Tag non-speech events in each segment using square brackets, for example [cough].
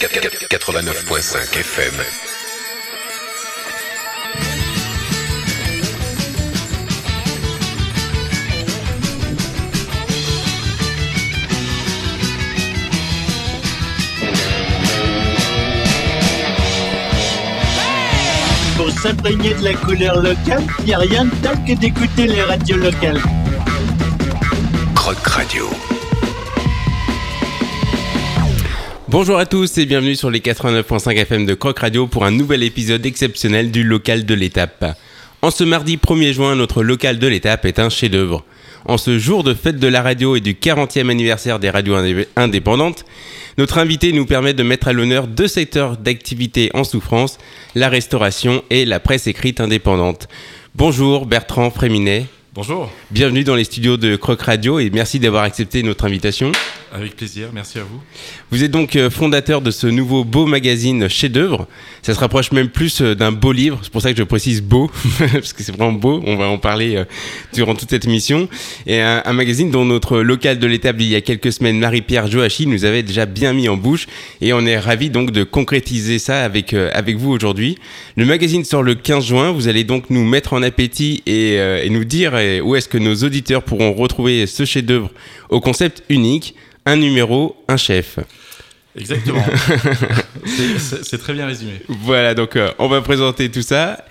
89.5 FM. Pour s'imprégner de la couleur locale, il n'y a rien de tel que d'écouter les radios locales. Croc Radio. Bonjour à tous et bienvenue sur les 89.5 FM de Croc Radio pour un nouvel épisode exceptionnel du local de l'étape. En ce mardi 1er juin, notre local de l'étape est un chef-d'œuvre. En ce jour de fête de la radio et du 40e anniversaire des radios indé- indépendantes, notre invité nous permet de mettre à l'honneur deux secteurs d'activité en souffrance, la restauration et la presse écrite indépendante. Bonjour Bertrand Fréminet, Bonjour, bienvenue dans les studios de Croc Radio et merci d'avoir accepté notre invitation. avec plaisir, merci à vous. Vous êtes donc euh, fondateur de ce nouveau beau magazine chef-d'œuvre. Ça se rapproche même plus euh, d'un beau livre. C'est pour ça que je précise beau, [laughs] parce que c'est vraiment beau. On va en parler euh, durant toute cette émission. Et un, un magazine dont notre local de l'étape il y a quelques semaines, Marie-Pierre Joachim, nous avait déjà bien mis en bouche. Et on est ravis donc de concrétiser ça avec, avec vous aujourd'hui. Le magazine sort le 15 juin. Vous allez donc nous mettre en appétit et, et nous dire euh, où est-ce que nos auditeurs pourront retrouver ce chef-d'œuvre au concept unique. Un numéro, un chef. Exactement. [laughs] C'est- très bien résumé. Voilà, donc euh, on va présenter tout ça.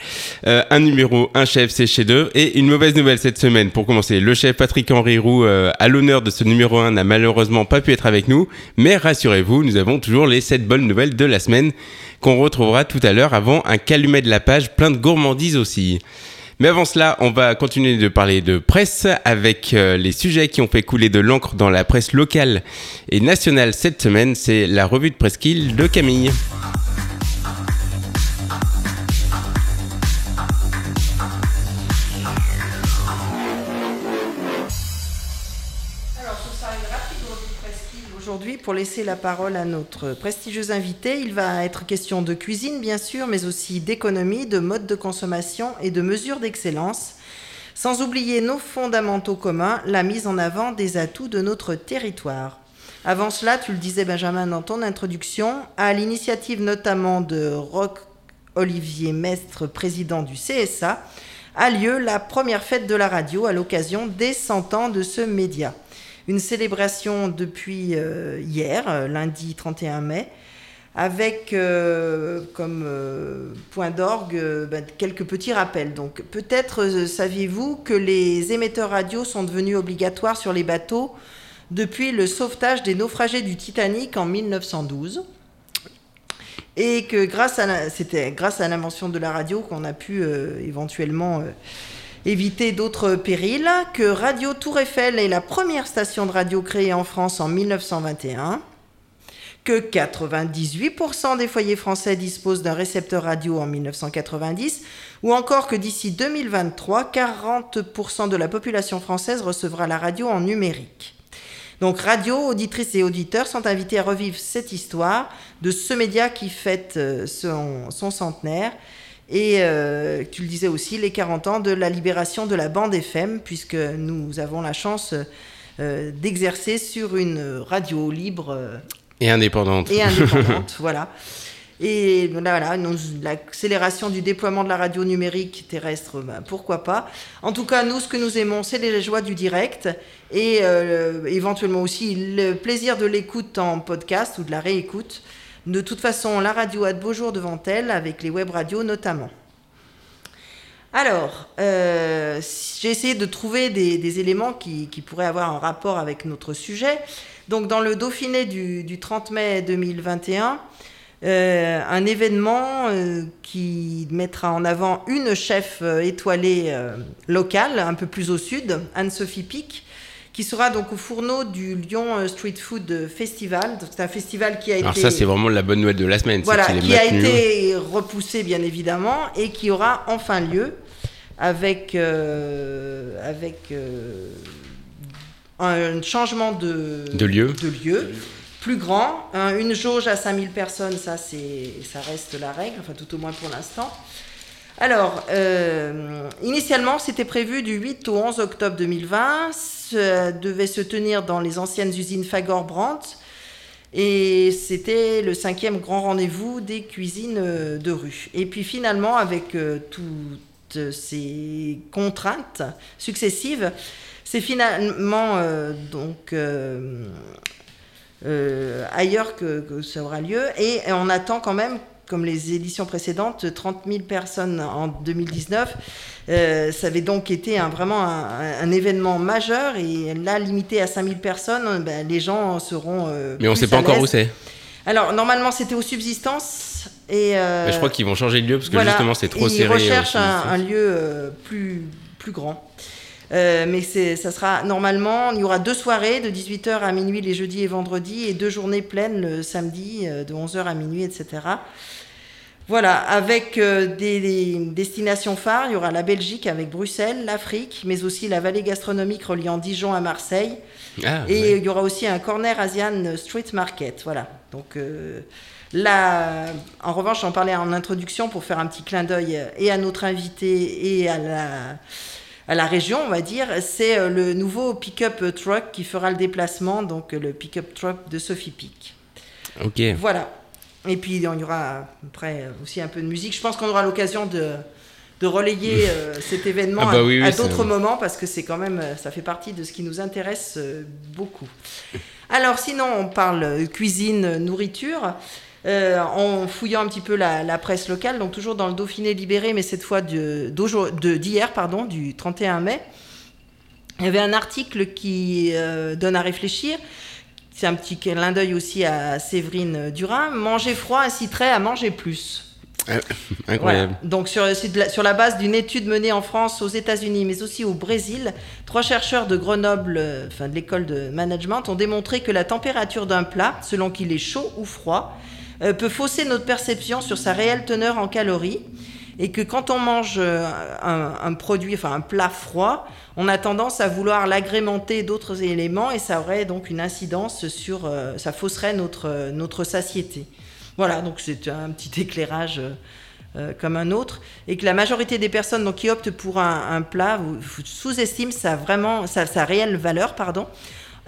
Euh, un numéro, un chef, c'est chez deux. Et une mauvaise nouvelle cette semaine, pour commencer. Le chef Patrick-Henri Roux, euh, à l'honneur de ce numéro 1, n'a malheureusement pas pu être avec nous. Mais rassurez-vous, nous avons toujours les 7 bonnes nouvelles de la semaine qu'on retrouvera tout à l'heure avant un calumet de la page plein de gourmandises aussi. Mais avant cela, on va continuer de parler de presse avec euh, les sujets qui ont fait couler de l'encre dans la presse locale et nationale cette semaine. C'est la revue de Presqu'île de Camille. Pour laisser la parole à notre prestigieux invité. Il va être question de cuisine, bien sûr, mais aussi d'économie, de mode de consommation et de mesures d'excellence. Sans oublier nos fondamentaux communs, la mise en avant des atouts de notre territoire. Avant cela, tu le disais Benjamin dans ton introduction, à l'initiative notamment de Roch Olivier Mestre, président du CSA, a lieu la première fête de la radio à l'occasion des 100 ans de ce média. Une célébration depuis euh, hier, euh, lundi 31 mai, avec euh, comme point d'orgue ben, quelques petits rappels. Donc peut-être saviez-vous que les émetteurs radio sont devenus obligatoires sur les bateaux depuis le sauvetage des naufragés du Titanic en 1912 et que grâce à c'était grâce à l'invention de la radio qu'on a pu éventuellement éviter d'autres périls, que Radio Tour Eiffel est la première station de radio créée en France en 1921, que 98% des foyers français disposent d'un récepteur radio en 1990, ou encore que d'ici 2023, 40% de la population française recevra la radio en numérique. Donc radio, auditrices et auditeurs sont invités à revivre cette histoire de ce média qui fête euh, son, son centenaire et euh, tu le disais aussi les 40 ans de la libération de la bande FM puisque nous avons la chance euh, d'exercer sur une radio libre euh, Et indépendante. et indépendante, [laughs] voilà. Et là, voilà, l'accélération du déploiement de la radio numérique terrestre, ben, pourquoi pas. En tout cas, nous, ce que nous aimons, c'est les joies du direct et éventuellement aussi le plaisir de l'écoute en podcast ou de la réécoute. De toute façon, la radio a de beaux jours devant elle, avec les web radios notamment. Alors, euh, j'ai essayé de trouver des, éléments qui, pourraient avoir un rapport avec notre sujet. Donc, dans le Dauphiné du, du 30 mai 2021, euh, un événement euh, qui mettra en avant une chef étoilée locale, un peu plus au sud, Anne-Sophie Pic, qui sera donc au fourneau du Lyon euh, Street Food Festival. Donc, C'est un festival qui a Alors été ça, c'est vraiment la bonne nouvelle de la semaine. voilà, est qui a été repoussé bien évidemment et qui aura enfin lieu avec, euh, avec euh, un changement de, De lieu. de lieu plus grand, hein, une jauge à 5000 personnes, ça, ça reste la règle, enfin tout au moins pour l'instant. Alors, euh, initialement, c'était prévu du 8 au 11 octobre 2020. Ça devait se tenir dans les anciennes usines Fagor-Brandt. Et c'était le cinquième grand rendez-vous des cuisines euh, de rue. Et puis finalement, avec euh, toutes ces contraintes successives, c'est finalement donc ailleurs que ça aura lieu. Et on attend quand même, comme les éditions précédentes, 30 000 personnes en 2019. Euh, ça avait donc été un, vraiment un, un événement majeur. Et là, limité à 5 000 personnes, ben, les gens seront. euh, Mais on plus sait pas encore où c'est. Alors, normalement, c'était aux subsistances. Et, euh, Mais je crois qu'ils vont changer de lieu parce que voilà. justement c'est trop Ils serré. recherchent euh, un, un lieu euh, plus, plus grand. Euh, mais ça sera normalement, il y aura deux soirées de 18h à minuit les jeudis et vendredis et deux journées pleines le samedi euh, de 11h à minuit, etc. Voilà, avec euh, des, des destinations phares, il y aura la Belgique avec Bruxelles, l'Afrique, mais aussi la vallée gastronomique reliant Dijon à Marseille. Ah, Et ouais. il y aura aussi un corner Asian Street Market. Voilà. Donc euh, là, en revanche, j'en parlais en introduction pour faire un petit clin d'œil et à notre invité et à la, à la région, on va dire. C'est euh, le nouveau pick-up truck qui fera le déplacement, donc le pick-up truck de Sophie Pic. Ok. Voilà. Et puis il y aura après aussi un peu de musique. Je pense qu'on aura l'occasion de, de relayer euh, [laughs] cet événement Ah bah à- oui, oui, à ça- d'autres moments parce que c'est quand même, euh, ça fait partie de ce qui nous intéresse euh, beaucoup. [laughs] Alors sinon, on parle cuisine, nourriture. euh, en fouillant un petit peu la, la presse locale, donc toujours dans le Dauphiné libéré, mais cette fois de- d'hier, pardon, du 31 mai, il y avait un article qui donne à réfléchir. C'est un petit clin d'œil aussi à Séverine Durin. Manger froid inciterait à manger plus. [laughs] Incroyable. Voilà. Donc sur, sur la base d'une étude menée en France, aux États-Unis, mais aussi au Brésil, trois chercheurs de Grenoble, euh, enfin de l'école de management, ont démontré que la température d'un plat, selon qu'il est chaud ou froid, euh, peut fausser notre perception sur sa réelle teneur en calories. Et que quand on mange euh, un, un produit, enfin un plat froid, on a tendance à vouloir l'agrémenter d'autres éléments et ça aurait donc une incidence sur, euh, ça fausserait notre, euh, notre satiété. Voilà, donc c'est un petit éclairage euh, comme un autre, et que la majorité des personnes donc, qui optent pour un, un plat sous-estiment sa, vraiment, sa, sa réelle valeur, pardon,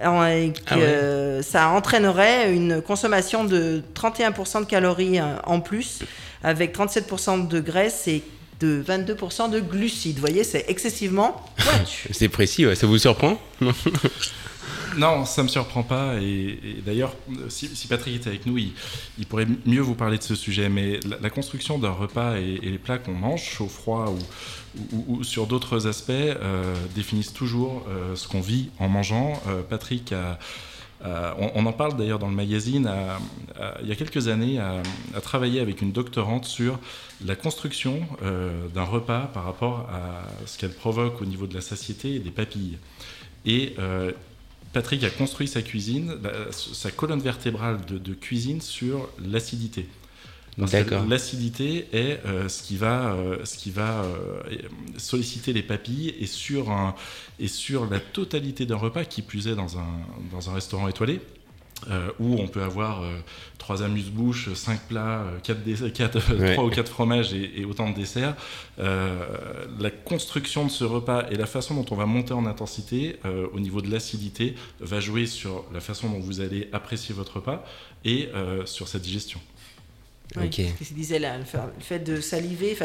et que Ah ouais. ça entraînerait une consommation de 31% de calories en plus, avec 37% de graisse et de 22% de glucides. Vous voyez, c'est excessivement pointu. [laughs] C'est précis, ouais. ça vous surprend [laughs] Non, ça me surprend pas. Et, et d'ailleurs, si, si Patrick était avec nous, il, il pourrait mieux vous parler de ce sujet. Mais la, la construction d'un repas et, et les plats qu'on mange, chaud, froid ou, ou- ou sur d'autres aspects, euh, définissent toujours euh, ce qu'on vit en mangeant. Euh, Patrick a. a- on, en parle d'ailleurs dans le magazine, a- a- il y a quelques années, a, a travaillé avec une doctorante sur la construction euh, d'un repas par rapport à ce qu'elle provoque au niveau de la satiété et des papilles. Et euh, Patrick a construit sa cuisine, sa colonne vertébrale de cuisine sur l'acidité. L'acidité est euh, ce qui va, euh, ce qui va euh, solliciter les papilles et sur, un, et sur la totalité d'un repas, qui plus est dans un, dans un restaurant étoilé, euh, où on peut avoir euh, trois amuse-bouches, cinq plats, euh, quatre, dé- [laughs] quatre, Ouais. trois ou quatre fromages et, et autant de desserts. Euh, la construction de ce repas et la façon dont on va monter en intensité au niveau de l'acidité va jouer sur la façon dont vous allez apprécier votre repas et sur sa digestion. Oui, Ok. ce qu'il disait là, le fait- de saliver,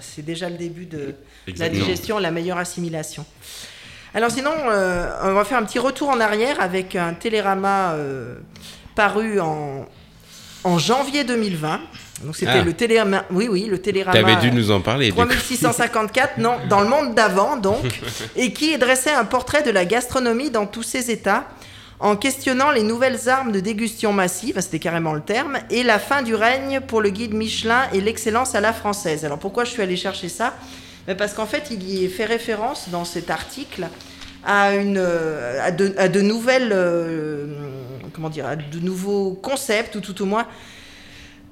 c'est déjà le début de la digestion, la meilleure assimilation. Alors sinon, euh, on va faire un petit retour en arrière avec un télérama euh, paru en, en janvier 2020. Donc c'était Ah. le télérama, oui oui, le télérama. T'avais dû nous en parler. du coup. 3654, non, dans le monde d'avant donc, [laughs] et qui dressait un portrait de la gastronomie dans tous ses états, en questionnant les nouvelles armes de dégustion massive, c'était carrément le terme, et la fin du règne pour le guide Michelin et l'excellence à la française. Alors pourquoi je suis allée chercher ça? Ben Parce qu'en fait, il y fait référence dans cet article à de nouvelles, euh, comment dire, à de nouveaux concepts, ou tout au moins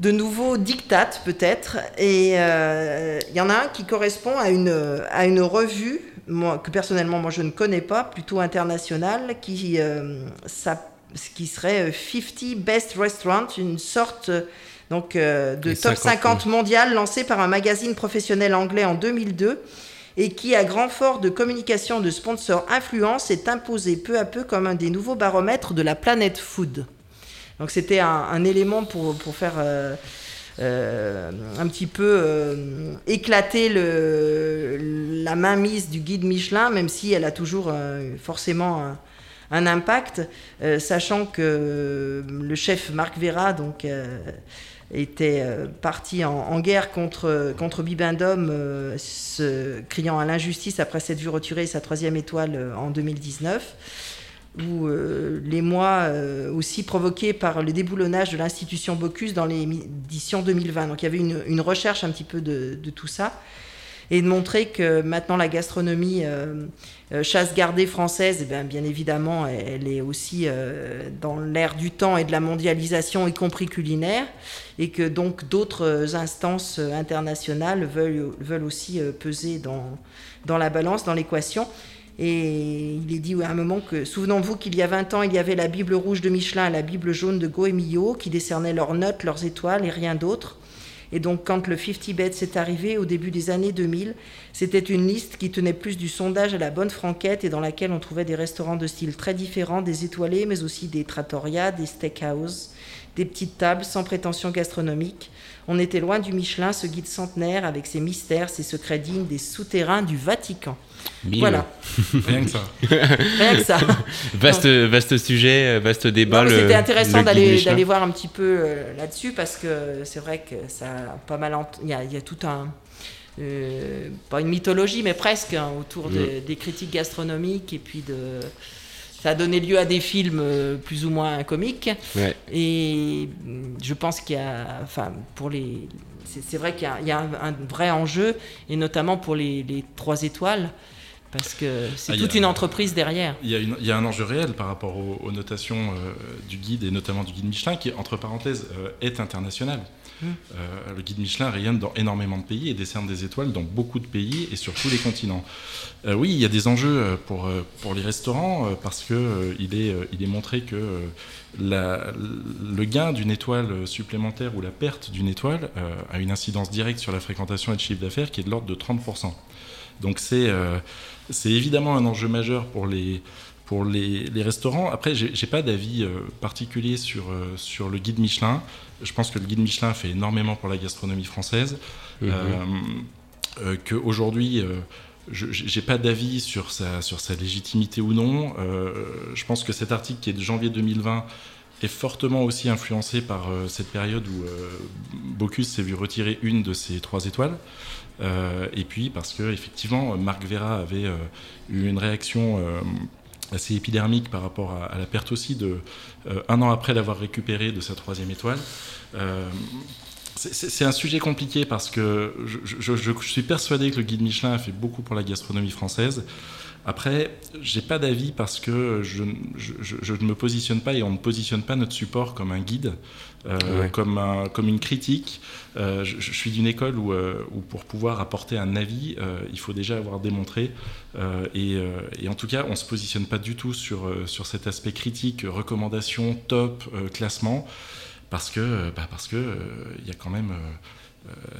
de nouveaux dictates peut-être. Et euh, il y en a un qui correspond à une, à une revue moi, que personnellement moi je ne connais pas, plutôt internationale, qui, euh, ça, qui serait euh, 50 Best Restaurants, une sorte euh, donc, euh, de Les top 50, 50 mondial lancé par un magazine professionnel anglais en 2002 et qui, à grand fort de communication de sponsors influence, est imposé peu à peu comme un des nouveaux baromètres de la planète food. Donc c'était un, élément pour, faire euh, un petit peu euh, éclater le, la mainmise du guide Michelin, même si elle a toujours euh, forcément un, impact, sachant que le chef Marc Vera donc, était parti en, guerre contre, contre Bibendum, criant à l'injustice après s'être vu retirer sa troisième étoile en 2019 ou euh, les mois euh, aussi provoqués par le déboulonnage de l'institution Bocuse dans l'édition 2020. Donc il y avait une, recherche un petit peu de, tout ça et de montrer que maintenant la gastronomie euh, chasse gardée française, eh bien, bien, évidemment, elle est aussi dans l'ère du temps et de la mondialisation, y compris culinaire, et que donc d'autres instances internationales veulent, veulent aussi peser dans, dans la balance, dans l'équation. Et il est dit à un moment que, souvenons-vous qu'il y a 20 ans, il y avait la Bible rouge de Michelin la Bible jaune de Goemio qui décernaient leurs notes, leurs étoiles et rien d'autre. Et donc, quand le 50 Bets est arrivé au début des années 2000, c'était une liste qui tenait plus du sondage à la bonne franquette et dans laquelle on trouvait des restaurants de style très différents, des étoilés, mais aussi des trattoria, des steakhouse, des petites tables sans prétention gastronomique. On était loin du Michelin, ce guide centenaire avec ses mystères, ses secrets dignes des souterrains du Vatican. Voilà. Rien que ça. [laughs] Rien que ça. vaste, vaste sujet, vaste débat. C'était intéressant d'aller voir un petit peu euh, là-dessus parce que c'est vrai que ça a pas mal. Il y, a, y a tout un. Euh, pas une mythologie, mais presque hein, autour mm. des critiques gastronomiques et puis de ça a donné lieu à des films euh, plus ou moins comiques. Et je pense qu'il y a, enfin, pour les, c'est vrai qu'il y a, un, vrai enjeu, et notamment pour les, trois étoiles. Parce que c'est ah, toute une entreprise derrière. Il y, a un enjeu réel par rapport aux, notations euh, du guide et notamment du guide Michelin qui, entre parenthèses, euh, est international. Euh, le guide Michelin rayonne dans énormément de pays et décerne des étoiles dans beaucoup de pays et sur tous les continents. Euh, oui, il y a des enjeux euh, pour, pour les restaurants parce qu'il il est, il est montré que le gain d'une étoile supplémentaire ou la perte d'une étoile a une incidence directe sur la fréquentation et le chiffre d'affaires qui est de l'ordre de 30%. Donc c'est c'est évidemment un enjeu majeur pour les, pour les, les restaurants. Après, j'ai pas d'avis particulier sur, sur le guide Michelin. Je pense que le guide Michelin fait énormément pour la gastronomie française. Mhm. Euh, euh, Qu'aujourd'hui, euh, je n'ai pas d'avis sur sa, sur sa légitimité ou non. je pense que cet article qui est de janvier 2020 est fortement aussi influencé par cette période où Bocuse s'est vu retirer une de ses trois étoiles. et puis parce que effectivement, Marc Vera avait eu une réaction assez épidermique par rapport à, la perte aussi de euh, un an après l'avoir récupéré de sa troisième étoile. Euh, c'est un sujet compliqué parce que je, je, suis persuadé que le guide Michelin a fait beaucoup pour la gastronomie française. Après, j'ai pas d'avis parce que je, ne me positionne pas et on ne positionne pas notre support comme un guide, euh, comme, un, comme une critique. Euh, je, suis d'une école où, euh, où, pour pouvoir apporter un avis, il faut déjà avoir démontré. Et, et, en tout cas, on ne se positionne pas du tout sur, sur cet aspect critique, recommandation, top, classement, parce que bah parce que il y a quand même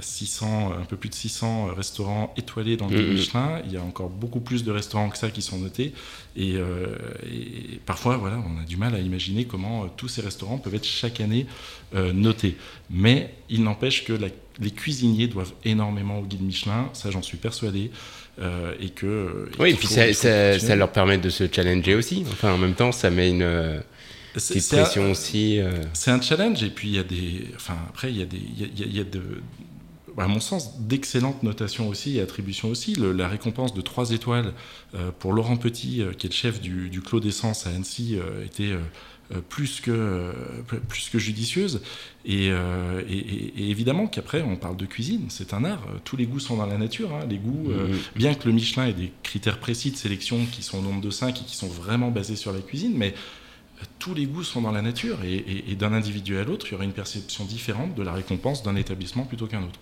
600, un peu plus de 600 restaurants étoilés dans le mm-hmm. Michelin. Il y a encore beaucoup plus de restaurants que ça qui sont notés. Euh, et, parfois, voilà, on a du mal à imaginer comment euh, tous ces restaurants peuvent être chaque année euh, notés. Mais il n'empêche que les cuisiniers doivent énormément au guide Michelin, ça j'en suis persuadé. et que. Oui, et puis ça, ça, leur permet de se challenger aussi. Enfin, en même temps, ça met une c'est pression aussi. Euh. C'est un challenge et puis il y a des. Enfin après il y a des. Il y a, de, à mon sens, d'excellentes notations aussi et attributions aussi. la récompense de 3 étoiles euh, pour Laurent Petit, euh, qui est le chef du, du Clos d'Essence à Annecy, était plus, que, plus que judicieuse. Et, et, évidemment qu'après, on parle de cuisine, c'est un art. Tous les goûts sont dans la nature. Hein. Les goûts, mmh. bien que le Michelin ait des critères précis de sélection qui sont au nombre de 5 et qui sont vraiment basés sur la cuisine, mais tous les goûts sont dans la nature et, d'un individu à l'autre, il y aura une perception différente de la récompense d'un établissement plutôt qu'un autre.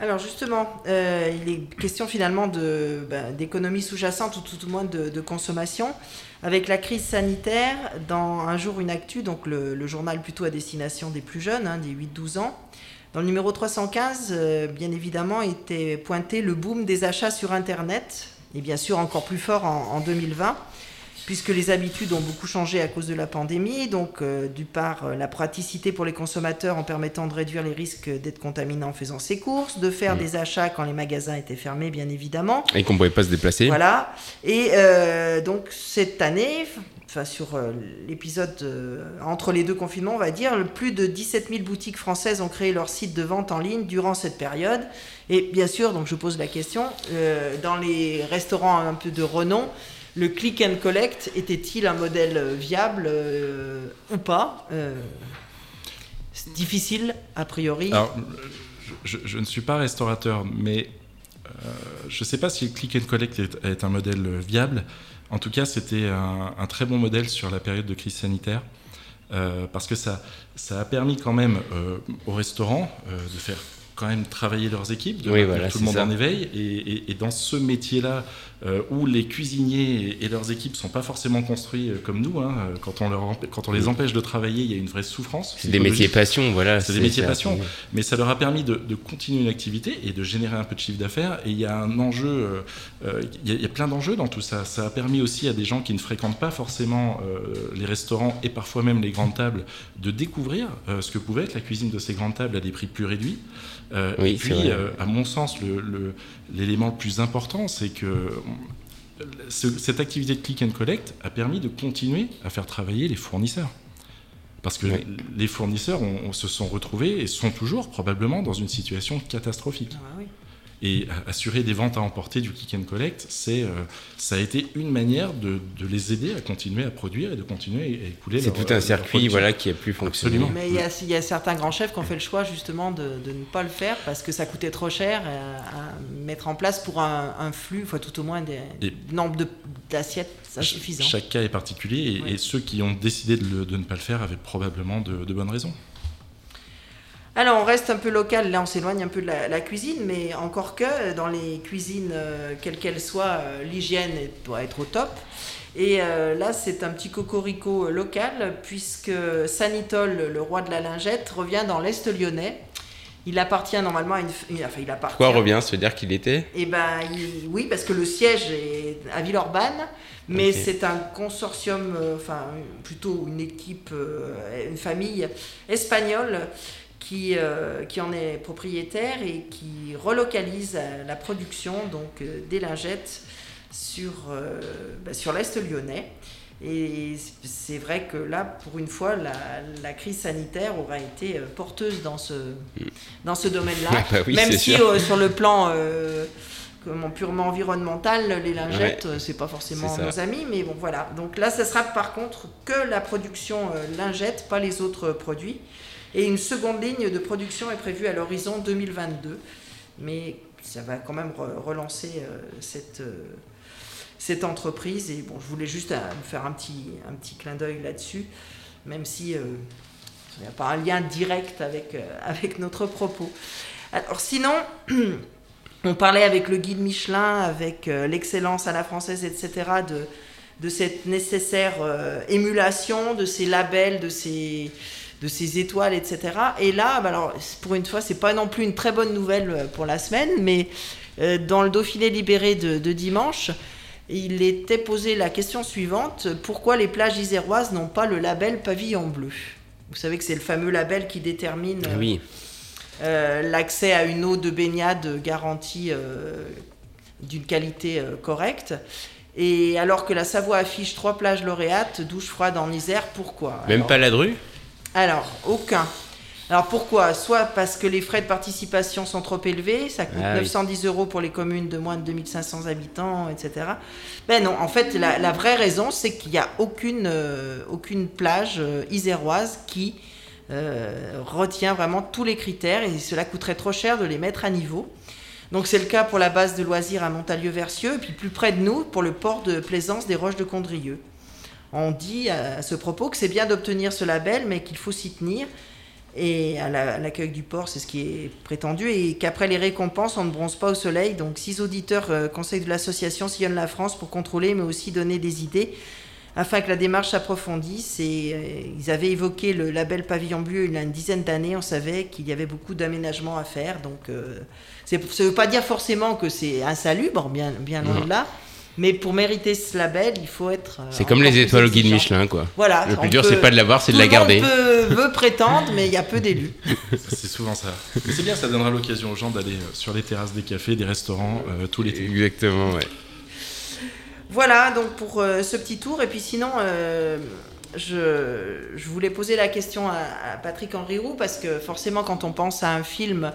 Alors justement, euh, il est question finalement ben, d'économie sous-jacente ou tout au moins de, consommation. Avec la crise sanitaire, dans Un jour une actu, donc le, journal plutôt à destination des plus jeunes, hein, des 8-12 ans, dans le numéro 315, euh, bien évidemment, était pointé le boom des achats sur Internet, et bien sûr encore plus fort en 2020 puisque les habitudes ont beaucoup changé à cause de la pandémie. Donc, euh, du part, euh, la praticité pour les consommateurs en permettant de réduire les risques d'être contaminés en faisant ses courses, de faire des achats quand les magasins étaient fermés, bien évidemment. Et qu'on ne pouvait pas se déplacer. Voilà. Et euh, donc, cette année, enfin, sur l'épisode entre les deux confinements, on va dire, plus de 17 000 boutiques françaises ont créé leur site de vente en ligne durant cette période. Et bien sûr, donc je pose la question, dans les restaurants un peu de renom, le click and collect était-il un modèle euh, viable euh, ou pas Euh, C'est difficile, a priori. Je, ne suis pas restaurateur, mais je ne sais pas si le click and collect est, un modèle viable. En tout cas, c'était un, un très bon modèle sur la période de crise sanitaire. parce que ça, ça a permis quand même aux restaurants de faire quand même travailler leurs équipes, de Oui, voilà, tout le monde ça. en éveil. Et, et- et dans ce métier-là, euh, où les cuisiniers et, et leurs équipes sont pas forcément construits euh, comme nous, hein, euh, quand, on leur empê- quand on les empêche de travailler, il y a une vraie souffrance. C'est des métiers passion, voilà. C'est des métiers passion. Mais ça leur a permis de, de continuer une activité et de générer un peu de chiffre d'affaires. Et il y a un enjeu, il, y a, il y a plein d'enjeux dans tout ça. Ça a permis aussi à des gens qui ne fréquentent pas forcément les restaurants et parfois même les grandes tables de découvrir ce que pouvait être la cuisine de ces grandes tables à des prix plus réduits. Euh, Oui, et puis, euh, à mon sens, le- le- l'élément le, plus important, c'est que euh, ce- cette activité de click and collect a permis de continuer à faire travailler les fournisseurs. Parce que Oui. les fournisseurs ont- ont- se sont retrouvés et sont toujours probablement dans une situation catastrophique. Ah oui. Et assurer des ventes à emporter du click and collect, c'est, euh, ça a été une manière de, de les aider à continuer à produire et de continuer à écouler C'est tout un circuit voilà, qui a pu fonctionner. Absolument. Mais il y, a, il y a certains grands chefs qui ont fait le choix justement de, de ne pas le faire parce que ça coûtait trop cher euh, à, mettre en place pour un, un flux, enfin, tout au moins des Et- nombre de- d'assiettes insuffisant. Chaque cas est particulier et, Oui. et ceux qui ont décidé de, le- de ne pas le faire avaient probablement de, de bonnes raisons. Alors on reste un peu local, là on s'éloigne un peu de la, la cuisine, mais encore que dans les cuisines, euh, quelles qu'elles soient, euh, l'hygiène doit être au top. Et euh, là c'est un petit cocorico euh, local puisque Sanitol, le roi de la lingette, revient dans l'Est lyonnais. Il appartient normalement à une... Enfin il appartient... Quoi revient se dire qu'il était? Eh ben il- oui, parce que le siège est à Villeurbanne, mais c'est un consortium, enfin plutôt une équipe, une famille espagnole qui, euh, qui en est propriétaire et qui relocalise euh, la production donc euh, des lingettes sur, euh, bah, sur l'est lyonnais. Et c'est vrai que là, pour une fois, la, la crise sanitaire aura été porteuse dans ce, dans ce domaine-là. Ah [laughs] bah oui, Même si euh, sur le plan euh, comment, purement environnemental, les lingettes, euh, c'est pas forcément nos amis, mais bon voilà. Donc là, ça sera par contre que la production euh, lingette, pas les autres produits. Et une seconde ligne de production est prévue à l'horizon 2022. Mais ça va quand même re- relancer euh, cette, euh, cette entreprise. Et bon, je voulais juste euh, faire un petit, un petit clin d'œil là-dessus, même si il n'y a pas un lien direct avec, avec notre propos. Alors sinon, [clears throat] on parlait avec le guide Michelin, avec l'excellence à la française, etc., de, de cette nécessaire émulation, de ces labels, de ces, de ces étoiles, etc. Et là, bah alors, pour une fois, c'est pas non plus une très bonne nouvelle euh, pour la semaine, mais euh, dans le Dauphiné libéré de, de dimanche, il était posé la question suivante. Pourquoi les plages iséroises n'ont pas le label pavillon bleu? Vous savez que c'est le fameux label qui détermine Oui, euh, l'accès à une eau de baignade garantie d'une qualité correcte. Et alors que la Savoie affiche trois plages lauréates, douche froide en Isère, pourquoi? Même Alors- pas la drue? Alors, aucun. Alors pourquoi? Soit parce que les frais de participation sont trop élevés, ça coûte Ah oui. 910 euros pour les communes de moins de 2500 habitants, etc. Ben non, en fait, la, la vraie raison, c'est qu'il n'y a aucune, euh, aucune plage euh, iséroise qui euh, retient vraiment tous les critères et cela coûterait trop cher de les mettre à niveau. Donc c'est le cas pour la base de loisirs à Montalieu-Versieux et puis plus près de nous pour le port de plaisance des Roches de Condrieu. On dit à ce propos que c'est bien d'obtenir ce label, mais qu'il faut s'y tenir. Et à la- à l'accueil du port, c'est ce qui est prétendu. Et qu'après les récompenses, on ne bronze pas au soleil. Donc, six auditeurs euh, conseils de l'association sillonnent la France pour contrôler, mais aussi donner des idées afin que la démarche s'approfondisse. Et euh, ils avaient évoqué le label Pavillon Bleu il y a une dizaine d'années. On savait qu'il y avait beaucoup d'aménagements à faire. Donc, euh, ça ne veut pas dire forcément que c'est insalubre, bien, bien loin de là. Mais pour mériter ce label, il faut être. euh, C'est comme les étoiles au guide. Michelin, quoi. Voilà. Le plus dur, c'est pas de l'avoir, c'est de tout la le garder. monde peut- veut prétendre, mais il y a peu d'élus. [laughs] C'est souvent ça. Mais c'est bien, ça donnera l'occasion aux gens d'aller euh, sur les terrasses des cafés, des restaurants euh, tout l'été. Exactement, ouais. Voilà, donc pour euh, ce petit tour. Et puis sinon, euh, je, je voulais poser la question à, à Patrick Henry Roux, parce que forcément, quand on pense à un film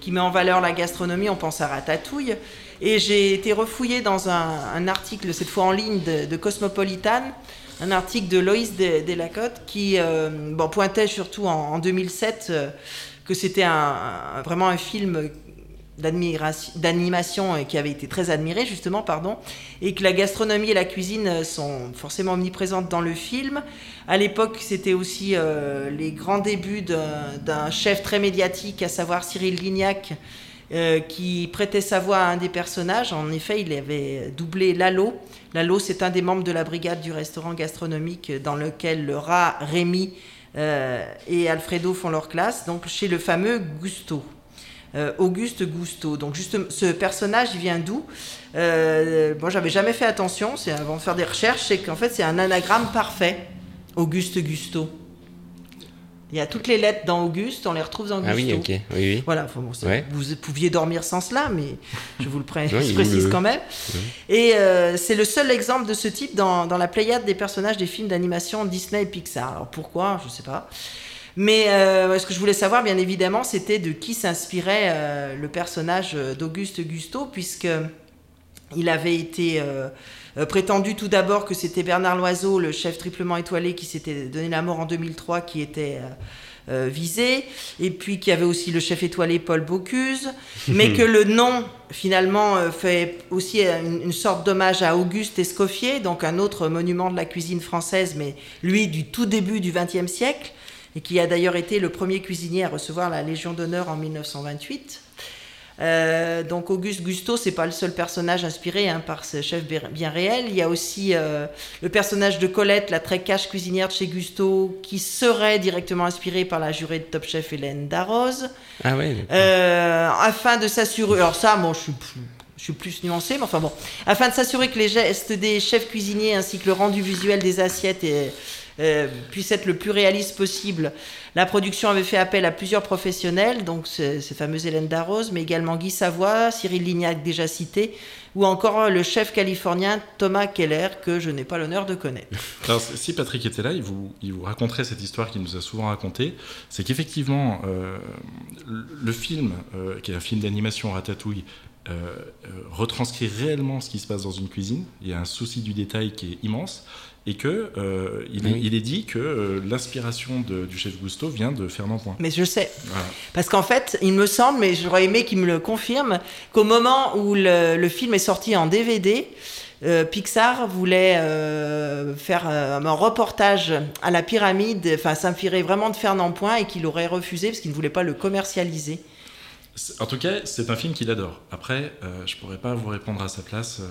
qui met en valeur la gastronomie, on pense à Ratatouille. Et j'ai été refouillée dans un, article, cette fois en ligne, de, Cosmopolitan, un article de Loïs Delacote qui euh, pointait surtout en, en 2007 euh, que c'était vraiment un film d'animation euh, qui avait été très admiré justement pardon et que la gastronomie et la cuisine sont forcément omniprésentes dans le film. À l'époque, c'était aussi les grands débuts d'un chef très médiatique, à savoir Cyril Lignac, euh, qui prêtait sa voix à un des personnages. En effet, il avait doublé Lalo. Lalo, c'est un des membres de la brigade du restaurant gastronomique dans lequel le rat Rémi euh, et Alfredo font leur classe, donc chez le fameux Gusto. Euh, Auguste Gusto. Donc juste ce personnage, il vient d'où? Euh, Moi, j'avais jamais fait attention. C'est avant de faire des recherches, c'est qu'en fait, c'est un anagramme parfait. Auguste Gusto. Il y a toutes les lettres dans Auguste, on les retrouve dans Gusto. Ah oui, ok, oui, oui. Voilà, enfin bon, Ouais. vous pouviez dormir sans cela, mais je vous le pré- [laughs] Non, je il précise le- quand même. Et euh, c'est le seul exemple de ce type dans, dans la pléiade des personnages des films d'animation Disney et Pixar. Alors pourquoi Je sais pas. Mais euh, ce que je voulais savoir, bien évidemment, c'était de qui s'inspirait euh, le personnage d'Auguste Gusto, puisque il avait été prétendu tout d'abord que c'était Bernard Loiseau, le chef triplement étoilé qui s'était donné la mort en 2003, qui était euh, euh, visé, et puis qu'il y avait aussi le chef étoilé Paul Bocuse, [laughs] mais que le nom finalement euh, fait aussi euh, une, une sorte d'hommage à Auguste Escoffier, donc un autre monument de la cuisine française, mais lui du tout début du XXe siècle, et qui a d'ailleurs été le premier cuisinier à recevoir la Légion d'honneur en 1928. Euh, donc Auguste Gusto, c'est pas le seul personnage inspiré hein, par ce chef bien réel. Il y a aussi euh, le personnage de Colette, la très cache cuisinière de chez Gusto, qui serait directement inspiré par la jurée de Top Chef Hélène Darroze. Ah d'accord. Euh, afin de s'assurer, alors ça, bon, je suis plus, je suis plus nuancé, mais enfin bon, afin de s'assurer que les gestes des chefs cuisiniers ainsi que le rendu visuel des assiettes et, euh, puisse être le plus réaliste possible, la production avait fait appel à plusieurs professionnels, donc ce- ces fameuses Hélène Darroze, mais également Guy Savoie, Cyril Lignac déjà cité, ou encore le chef californien Thomas Keller, que je n'ai pas l'honneur de connaître. [laughs] Alors, si Patrick était là, il vous, vous raconterait cette histoire qu'il nous a souvent racontée. C'est qu'effectivement, euh, le- film, euh, qui est un film d'animation Ratatouille, retranscrit réellement ce qui se passe dans une cuisine. Il y a un souci du détail qui est immense. Et que euh, il, est, Oui. il est dit que euh, l'inspiration de- du chef Gusto vient de Fernand Point. Mais je sais, Voilà. Parce qu'en fait, il me semble, mais j'aurais aimé qu'il me le confirme, qu'au moment où le, le film est sorti en DVD, euh, Pixar voulait euh, faire euh, un reportage à la pyramide, enfin s'inspirer vraiment de Fernand Point et qu'il aurait refusé parce qu'il ne voulait pas le commercialiser. En tout cas, c'est un film qu'il adore. Après, euh, je pourrais pas vous répondre à sa place. euh,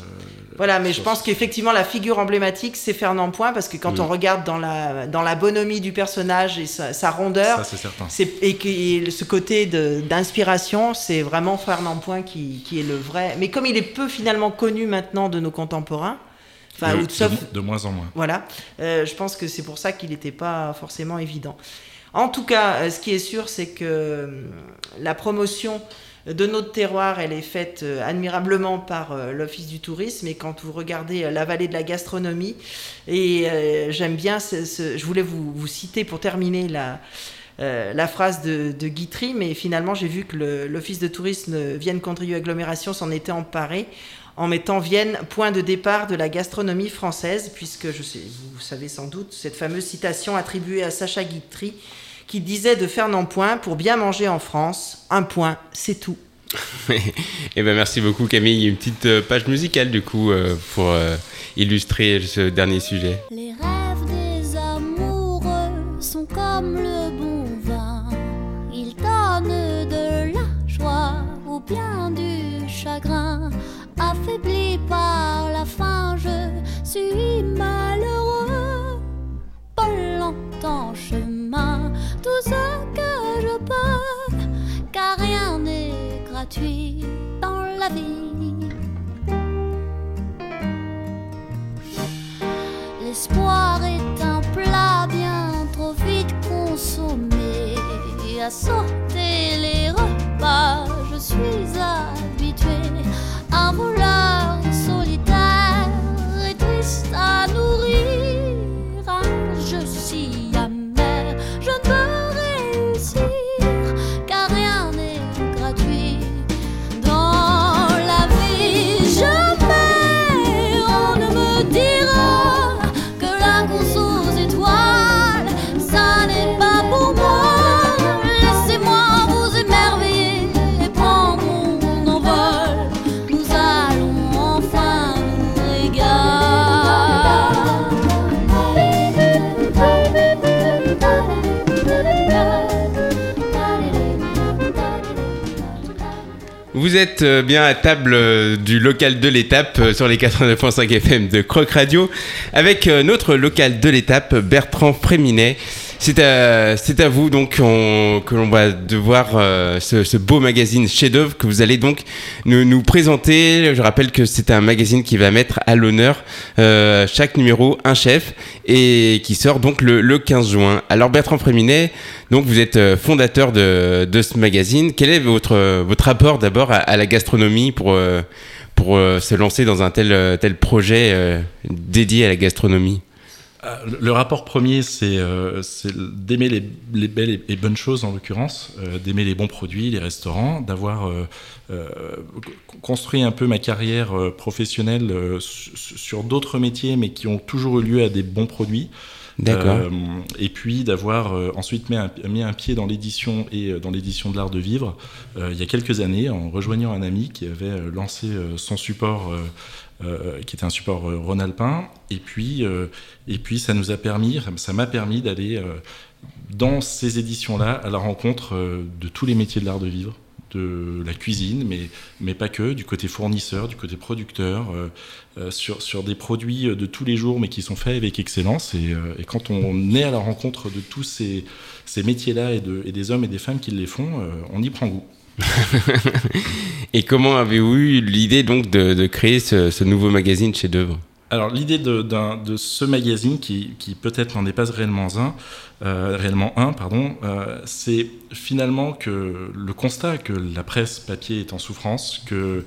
Voilà, mais je pense qu'effectivement la figure emblématique c'est Fernand Point parce que quand Oui. on regarde dans la, dans la bonhomie du personnage et sa, sa rondeur, Ça, c'est certain. C'est- et, ce côté d'inspiration, c'est vraiment Fernand Point qui, qui est le vrai. Mais comme il est peu finalement connu maintenant de nos contemporains, enfin, de, ou de- sauf, de- de moins en moins. voilà, euh, je pense que c'est pour ça qu'il n'était pas forcément évident. En tout cas, euh, ce qui est sûr, c'est que euh, la promotion de notre terroir, elle est faite euh, admirablement par l'Office du tourisme. Et quand vous regardez la vallée de la gastronomie, et j'aime bien, ce- je voulais vous, citer pour terminer la, phrase de, Guitry, mais finalement j'ai vu que l'Office de tourisme Vienne Condrieu Agglomération s'en était emparé en mettant Vienne point de départ de la gastronomie française, puisque vous savez sans doute cette fameuse citation attribuée à Sacha Guitry qui disait de Fernand Point pour bien manger en France, un point, c'est tout. [laughs] Eh ben merci beaucoup Camille. Une petite euh, page musicale du coup euh, pour euh, illustrer ce dernier sujet. Les rêves des amoureux sont comme le bon vin. Ils donnent de la joie ou bien du chagrin. Affaibli par la faim, je suis malheureux. Pas longtemps chemin, dans la vie. L'espoir est un plat bien trop vite consommé à sauter les repas. Vous êtes euh, bien à table euh, du local de l'étape euh, sur les 89.5 FM de Croc Radio avec notre local de l'étape Bertrand Fréminet. C'est à, c'est à vous donc on- que l'on va devoir euh, ce, ce beau magazine chef-d'œuvre que vous allez donc nous, nous présenter. Je rappelle que c'est un magazine qui va mettre à l'honneur euh, chaque numéro un chef et qui sort donc le, le 15 juin. Alors Bertrand Fréminet, donc vous êtes euh, fondateur de, de ce magazine. Quel est votre, votre rapport d'abord à, à la gastronomie pour, euh, pour euh, se lancer dans un tel, tel projet dédié à la gastronomie? Le- Le rapport premier, c'est euh, d'aimer les, les belles et, bonnes choses, en l'occurrence, euh, d'aimer les bons produits, les restaurants, d'avoir euh, euh, co- construit un peu ma carrière euh, professionnelle euh, su- sur d'autres métiers, mais qui ont toujours eu lieu à des bons produits. D'accord. Euh, et puis d'avoir euh, ensuite mis un, mis un pied dans l'édition et euh, dans l'édition de l'art de vivre euh, il y a quelques années en rejoignant un ami qui avait euh, lancé euh, son support euh, qui était un support euh, Rhône-Alpin et puis euh, et puis ça nous a permis ça m'a permis d'aller dans ces éditions là à la rencontre de tous les métiers de l'art de vivre de la cuisine, mais, mais pas que, du côté fournisseur, du côté producteur, sur, sur des produits de tous les jours, mais qui sont faits avec excellence. Et, quand on est à la rencontre de tous ces, ces métiers-là et, de, des hommes et des femmes qui les font, on y prend goût. [laughs] Et comment avez-vous eu l'idée donc de, créer ce, nouveau magazine chez d'œuvre Alors l'idée de, ce magazine, qui, peut-être n'en est pas réellement un, euh, réellement un, pardon, euh, c'est finalement que le constat que la presse papier est en souffrance, que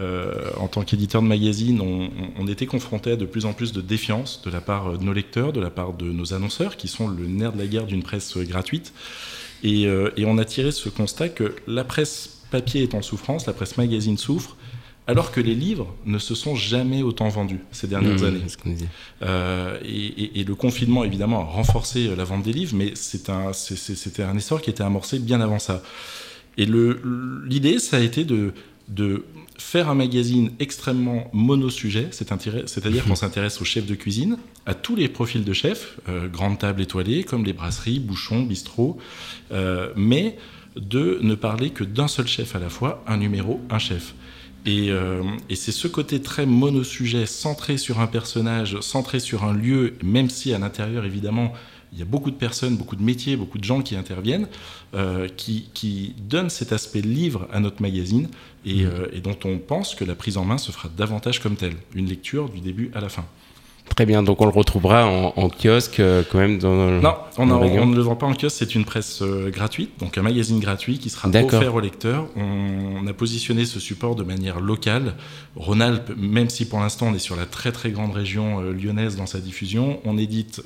euh, en tant qu'éditeur de magazine, on était confronté à de plus en plus de défiance de la part de nos lecteurs, de la part de nos annonceurs, qui sont le nerf de la guerre d'une presse gratuite. Et, euh, et on a tiré ce constat que la presse papier est en souffrance, la presse magazine souffre, alors que les livres ne se sont jamais autant vendus ces dernières Mmh, années. ce. Euh, et, et- et le confinement, évidemment, a renforcé euh, la vente des livres, mais un- c'était un essor qui était amorcé bien avant ça. Et l'idée, ça a été de, de faire un magazine extrêmement monosujet, c'est-à-dire qu'on [laughs] s'intéresse aux chefs de cuisine, à tous les profils de chefs, euh, grandes tables étoilées, comme les brasseries, bouchons, bistrots, euh, mais de ne parler que d'un seul chef à la fois, un numéro, un chef. Et, euh, et c'est ce côté très monosujet, centré sur un personnage, centré sur un lieu, même si à l'intérieur, évidemment, il y a beaucoup de personnes, beaucoup de métiers, beaucoup de gens qui interviennent, euh, qui, qui donne cet aspect livre à notre magazine et, euh, et dont on pense que la prise en main se fera davantage comme telle, une lecture du début à la fin. Très bien, donc on le retrouvera en, en kiosque euh, quand même dans Non, on, dans rayon. on ne le vend pas en kiosque, c'est une presse gratuite, donc un magazine gratuit qui sera offert aux lecteurs. On, on a positionné ce support de manière locale. Rhône-Alpes, même si pour l'instant on est sur la très très grande région lyonnaise dans sa diffusion, on édite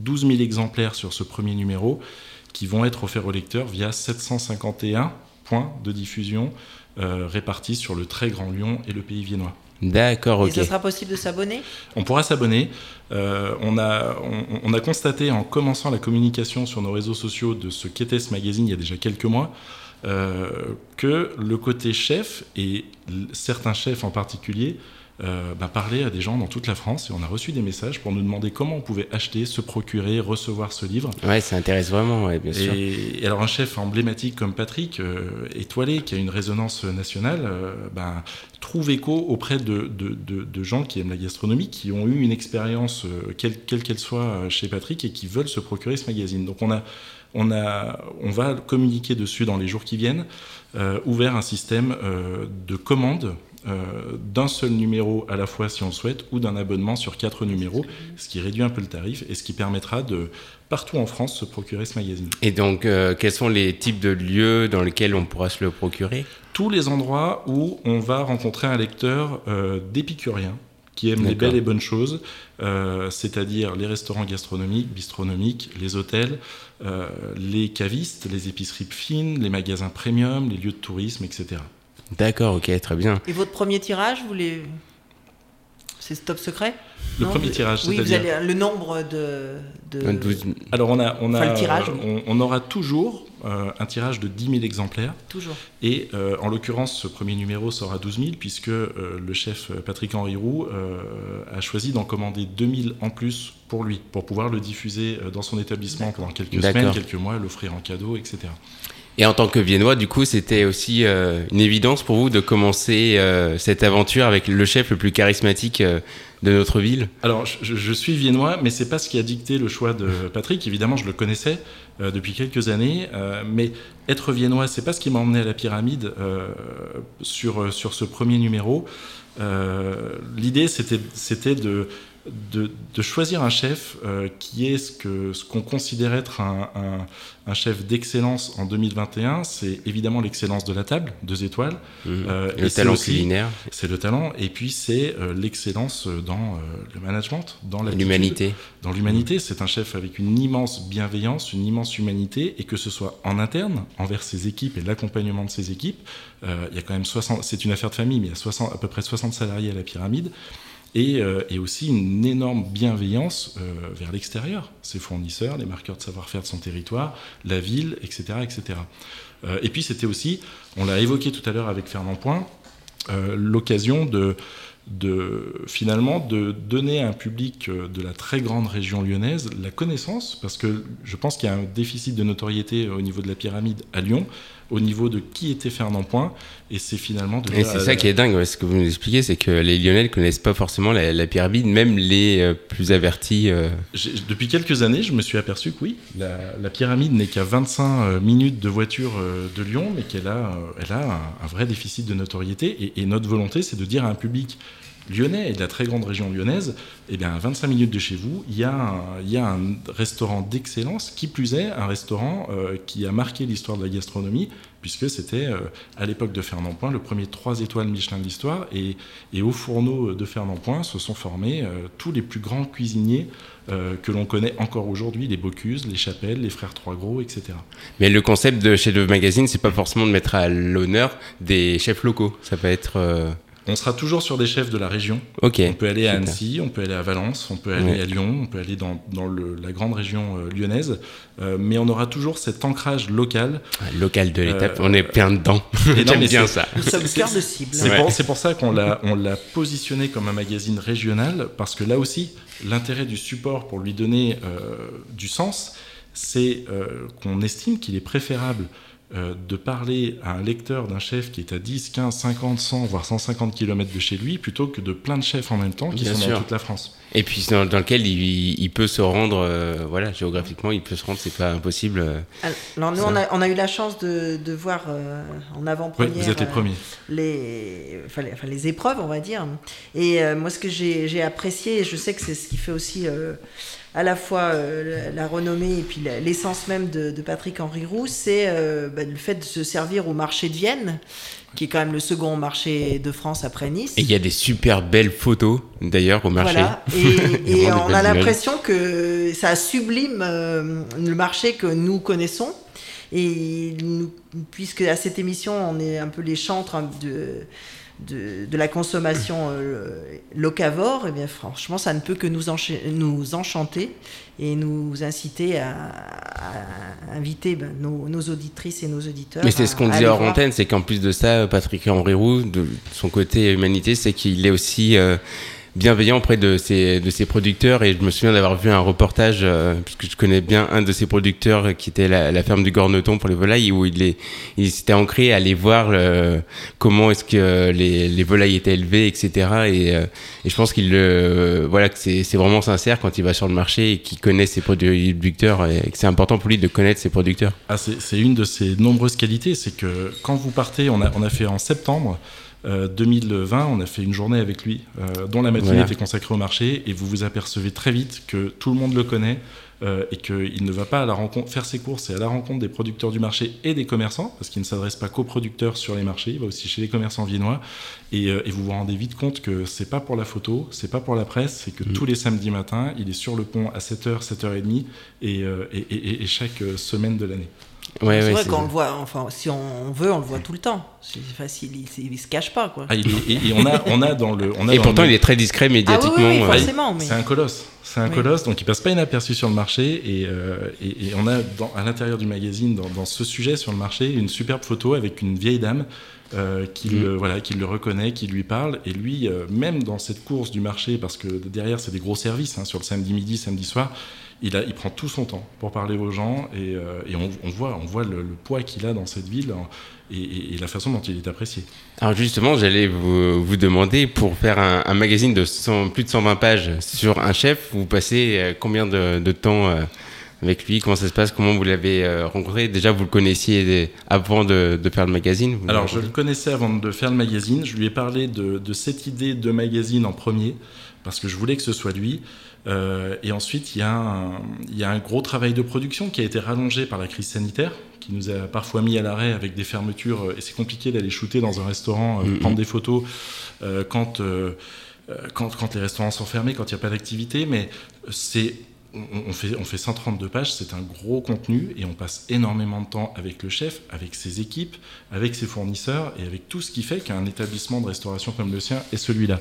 12 000 exemplaires sur ce premier numéro qui vont être offerts aux lecteurs via 751 points de diffusion euh, répartis sur le très grand Lyon et le pays viennois. D'accord, Et ok. ce sera possible de s'abonner? On pourra s'abonner. Euh, on, a, on, on a constaté en commençant la communication sur nos réseaux sociaux de ce qu'était ce magazine il y a déjà quelques mois, euh, que le côté chef, et certains chefs en particulier, euh, bah, parlaient à des gens dans toute la France et on a reçu des messages pour nous demander comment on pouvait acheter, se procurer, recevoir ce livre. Ouais, ça intéresse vraiment, ouais, bien sûr. Et, alors un chef emblématique comme Patrick, euh, étoilé, qui a une résonance nationale, euh, ben, trouve écho auprès de, de- de- de gens qui aiment la gastronomie, qui ont eu une expérience, quelle quelle soit, chez Patrick, et qui veulent se procurer ce magazine. Donc on a, on a, on va communiquer dessus dans les jours qui viennent, euh, ouvert un système euh, de commande euh, d'un seul numéro à la fois si on le souhaite, ou d'un abonnement sur quatre numéros, ce qui réduit un peu le tarif et ce qui permettra de, partout en France, se procurer ce magazine. Et donc, euh, quels sont les types de lieux dans lesquels on pourra se le procurer? Tous les endroits où on va rencontrer un lecteur euh, d'épicurien qui aime les belles et bonnes choses, euh, c'est-à-dire les restaurants gastronomiques, bistronomiques, les hôtels, euh, les cavistes, les épiceries fines, les magasins premium, les lieux de tourisme, etc. D'accord, ok, très bien. Et votre premier tirage, vous les... C'est top secret Le Non, premier vous- tirage, Oui, vous c'est-à-dire allez le nombre de. de... 12 Alors on a, on a, Enfin, le tirage. on, on aura toujours euh, un tirage de 10 000 exemplaires. Toujours. Et euh, en l'occurrence, ce premier numéro sera 12 000 puisque euh, le chef Patrick-Henri Roux euh, a choisi d'en commander 2 000 en plus pour lui, pour pouvoir le diffuser euh, dans son établissement pendant quelques semaines, quelques mois, l'offrir en cadeau, etc. Et en tant que Viennois, du coup, c'était aussi euh, une évidence pour vous de commencer euh, cette aventure avec le chef le plus charismatique euh, de notre ville? Alors, je, suis viennois, mais c'est pas ce qui a dicté le choix de Patrick. Évidemment, je le connaissais depuis quelques années, mais être viennois, c'est pas ce qui m'a emmené à la pyramide sur, sur ce premier numéro. L'idée, c'était de, de, de choisir un chef euh, qui est ce que ce qu'on considère être un, un- un chef d'excellence en 2021. C'est évidemment l'excellence de la table, deux étoiles. Euh, Et le talent aussi- culinaire, C'est le talent, et puis c'est euh, l'excellence dans le management, dans l'humanité. Dans l'humanité, c'est un chef avec une immense bienveillance, une immense humanité, et que ce soit en interne, envers ses équipes et l'accompagnement de ses équipes. il y a quand même 60, c'est une affaire de famille, mais il y a 60, à peu près 60 salariés à la pyramide. Et, euh, et aussi une énorme bienveillance euh, vers l'extérieur, ses fournisseurs, les marqueurs de savoir-faire de son territoire, la ville, etc. etc. Euh, et puis c'était aussi, on l'a évoqué tout à l'heure avec Fernand Point, l'occasion de, de finalement de donner à un public de la très grande région lyonnaise la connaissance, parce que je pense qu'il y a un déficit de notoriété au niveau de la pyramide à Lyon, au niveau de qui était Fernand Point, et c'est finalement de Et c'est ça qui est dingue, ouais, ce que vous nous expliquez, c'est que les Lyonnais ne connaissent pas forcément la, la pyramide, même les euh, plus avertis. euh, Depuis quelques années, je me suis aperçu que oui, la, la pyramide n'est qu'à 25 euh, minutes de voiture de Lyon, mais qu'elle a, elle a un, un vrai déficit de notoriété. Et, et notre volonté, c'est de dire à un public lyonnais et de la très grande région lyonnaise, eh bien, à 25 minutes de chez vous, il y a un, restaurant d'excellence, qui plus est, un restaurant euh, qui a marqué l'histoire de la gastronomie, puisque c'était, euh, à l'époque de Fernand Point, le premier 3 étoiles Michelin de l'histoire. Et, et au fourneau de Fernand Point se sont formés euh, tous les plus grands cuisiniers euh, que l'on connaît encore aujourd'hui, les Bocuse, les Chapelles, les Frères Trois Gros, etc. Mais le concept de chez le magazine, c'est pas forcément de mettre à l'honneur des chefs locaux. Ça peut être. On sera toujours sur des chefs de la région. On peut aller à super. Annecy, on peut aller à Valence, on peut aller Ouais. à Lyon, on peut aller dans, dans le- la grande région euh, lyonnaise, euh, mais on aura toujours cet ancrage local. Local de l'étape, Euh, on est plein dedans. [laughs] J'aime bien ça. Nous sommes C'est- cœur de cible. C'est Ouais. pour, ça qu'on l'a, on l'a positionné comme un magazine régional, parce que là aussi, l'intérêt du support pour lui donner euh, du sens, c'est euh, qu'on estime qu'il est préférable euh, de parler à un lecteur d'un chef qui est à 10, 15, 50, 100, voire 150 km de chez lui, plutôt que de plein de chefs en même temps qui Bien sont sûr. dans toute la France. Et puis dans, dans lequel il, il peut se rendre, euh, voilà, géographiquement, il peut se rendre, c'est pas impossible. euh. Alors, nous, on a, on a eu la chance de, de voir euh, en Oui, avant-première vous êtes les euh, premiers. les, enfin, les, enfin, les épreuves, on va dire. Et euh, moi, ce que j'ai j'ai apprécié, et je sais que c'est ce qui fait aussi euh, à la fois euh, la, renommée et puis l'essence même de, de Patrick-Henri Roux, c'est euh, bah, le fait de se servir au marché de Vienne, qui est quand même le second marché de France après Nice. Et il y a des super belles photos, d'ailleurs, au marché. Voilà. [laughs] Et, on a l'impression que ça sublime euh, le marché que nous connaissons. Et nous- puisque à cette émission, on est un peu les chantres hein, de, de, de la consommation euh, locavore, et bien franchement, ça ne peut que nous, encha- nous enchanter et nous inciter à, à inviter ben, nos, nos auditrices et nos auditeurs. Mais c'est ce qu'on à disait hors voir. antenne, c'est qu'en plus de ça, Patrick Roux, de son côté humanité, c'est qu'il est aussi euh, bienveillant auprès de ses, de ses producteurs. Et je me souviens d'avoir vu un reportage, euh, puisque je connais bien un de ses producteurs euh, qui était la, la ferme du Gorneton pour les volailles, où il, s'était ancré à aller voir euh, comment est-ce que les, les volailles étaient élevées, etc. Et, je pense qu'il voilà, que c'est vraiment sincère quand il va sur le marché et qu'il connaît ses producteurs et que c'est important pour lui de connaître ses producteurs. Ah, c'est c'est une de ses nombreuses qualités, c'est que quand vous partez, on a, on a fait en septembre Euh, 2020, on a fait une journée avec lui, euh, dont la matinée Voilà. était consacrée au marché, et vous vous apercevez très vite que tout le monde le connaît. euh, et qu'il ne va pas à la rencontre, faire ses courses et à la rencontre des producteurs du marché et des commerçants, parce qu'il ne s'adresse pas qu'aux producteurs sur les marchés, il va aussi chez les commerçants viennois. Et, euh, et vous vous rendez vite compte que c'est pas pour la photo, c'est pas pour la presse, c'est que Mm. tous les samedis matins, il est sur le pont à 7h, 7h30 et, euh, et, chaque euh, semaine de l'année. Ouais, c'est ouais, vrai qu'on le voit, enfin, si on veut, on le voit tout le temps. C'est facile, il, il se cache pas, quoi. Ah, il et, et on, a, on a dans le. On a Et dans pourtant, le- il est très discret Ah oui, médiatiquement. oui, oui, forcément. mais- C'est un colosse. C'est un Oui. colosse, donc il passe pas inaperçu sur le marché. Et, euh, et- et on a dans- à l'intérieur du magazine, dans, dans ce sujet sur le marché, une superbe photo avec une vieille dame euh, qui, Mm. le, voilà, qui le reconnaît, qui lui parle. Et lui, euh, même dans cette course du marché, parce que derrière, c'est des gros services, hein, sur le samedi midi, samedi soir, il, a, il prend tout son temps pour parler aux gens. Et, euh, et on, on voit, on voit le, le poids qu'il a dans cette ville hein, et, et- et la façon dont il est apprécié. Alors justement, j'allais vous, vous demander, pour faire un, un magazine de 100 plus de 120 pages sur un chef, vous passez euh, combien de, de temps euh, avec lui? Comment ça se passe? Comment vous l'avez rencontré? Déjà, vous le connaissiez avant de, de faire le magazine Alors, je le connaissais avant de faire le magazine. Je lui ai parlé de, de cette idée de magazine en premier, parce que je voulais que ce soit lui. Euh, et ensuite, il y, a un, il y a un gros travail de production qui a été rallongé par la crise sanitaire, qui nous a parfois mis à l'arrêt avec des fermetures. euh, Et c'est compliqué d'aller shooter dans un restaurant, euh, Mhm. prendre des photos euh, quand, quand, quand les restaurants sont fermés, quand il n'y a pas d'activité. Mais c'est on, fait, on fait 132 pages, c'est un gros contenu et on passe énormément de temps avec le chef, avec ses équipes, avec ses fournisseurs et avec tout ce qui fait qu'un établissement de restauration comme le sien est celui-là.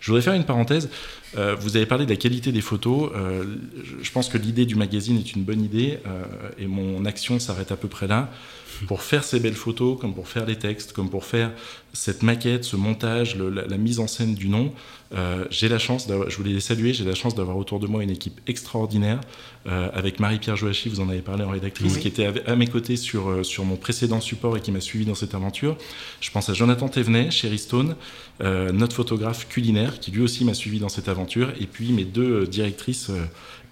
Je voudrais faire une parenthèse. Euh, vous avez parlé de la qualité des photos. Euh, je- je pense que l'idée du magazine est une bonne idée euh, et mon action s'arrête à peu près là. Pour faire ces belles photos, comme pour faire les textes, comme pour faire cette maquette, ce montage, le- la, la mise en scène du nom, euh, j'ai la chance, je voulais les saluer, j'ai la chance d'avoir autour de moi une équipe extraordinaire, euh, avec Marie-Pierre Joachim, vous en avez parlé en rédactrice, Oui. qui était à mes côtés sur, euh, sur mon précédent support et qui m'a suivi dans cette aventure. Je pense à Jonathan Thévenet, Sherry Stone, euh, notre photographe culinaire, qui lui aussi m'a suivi dans cette aventure, et puis mes deux directrices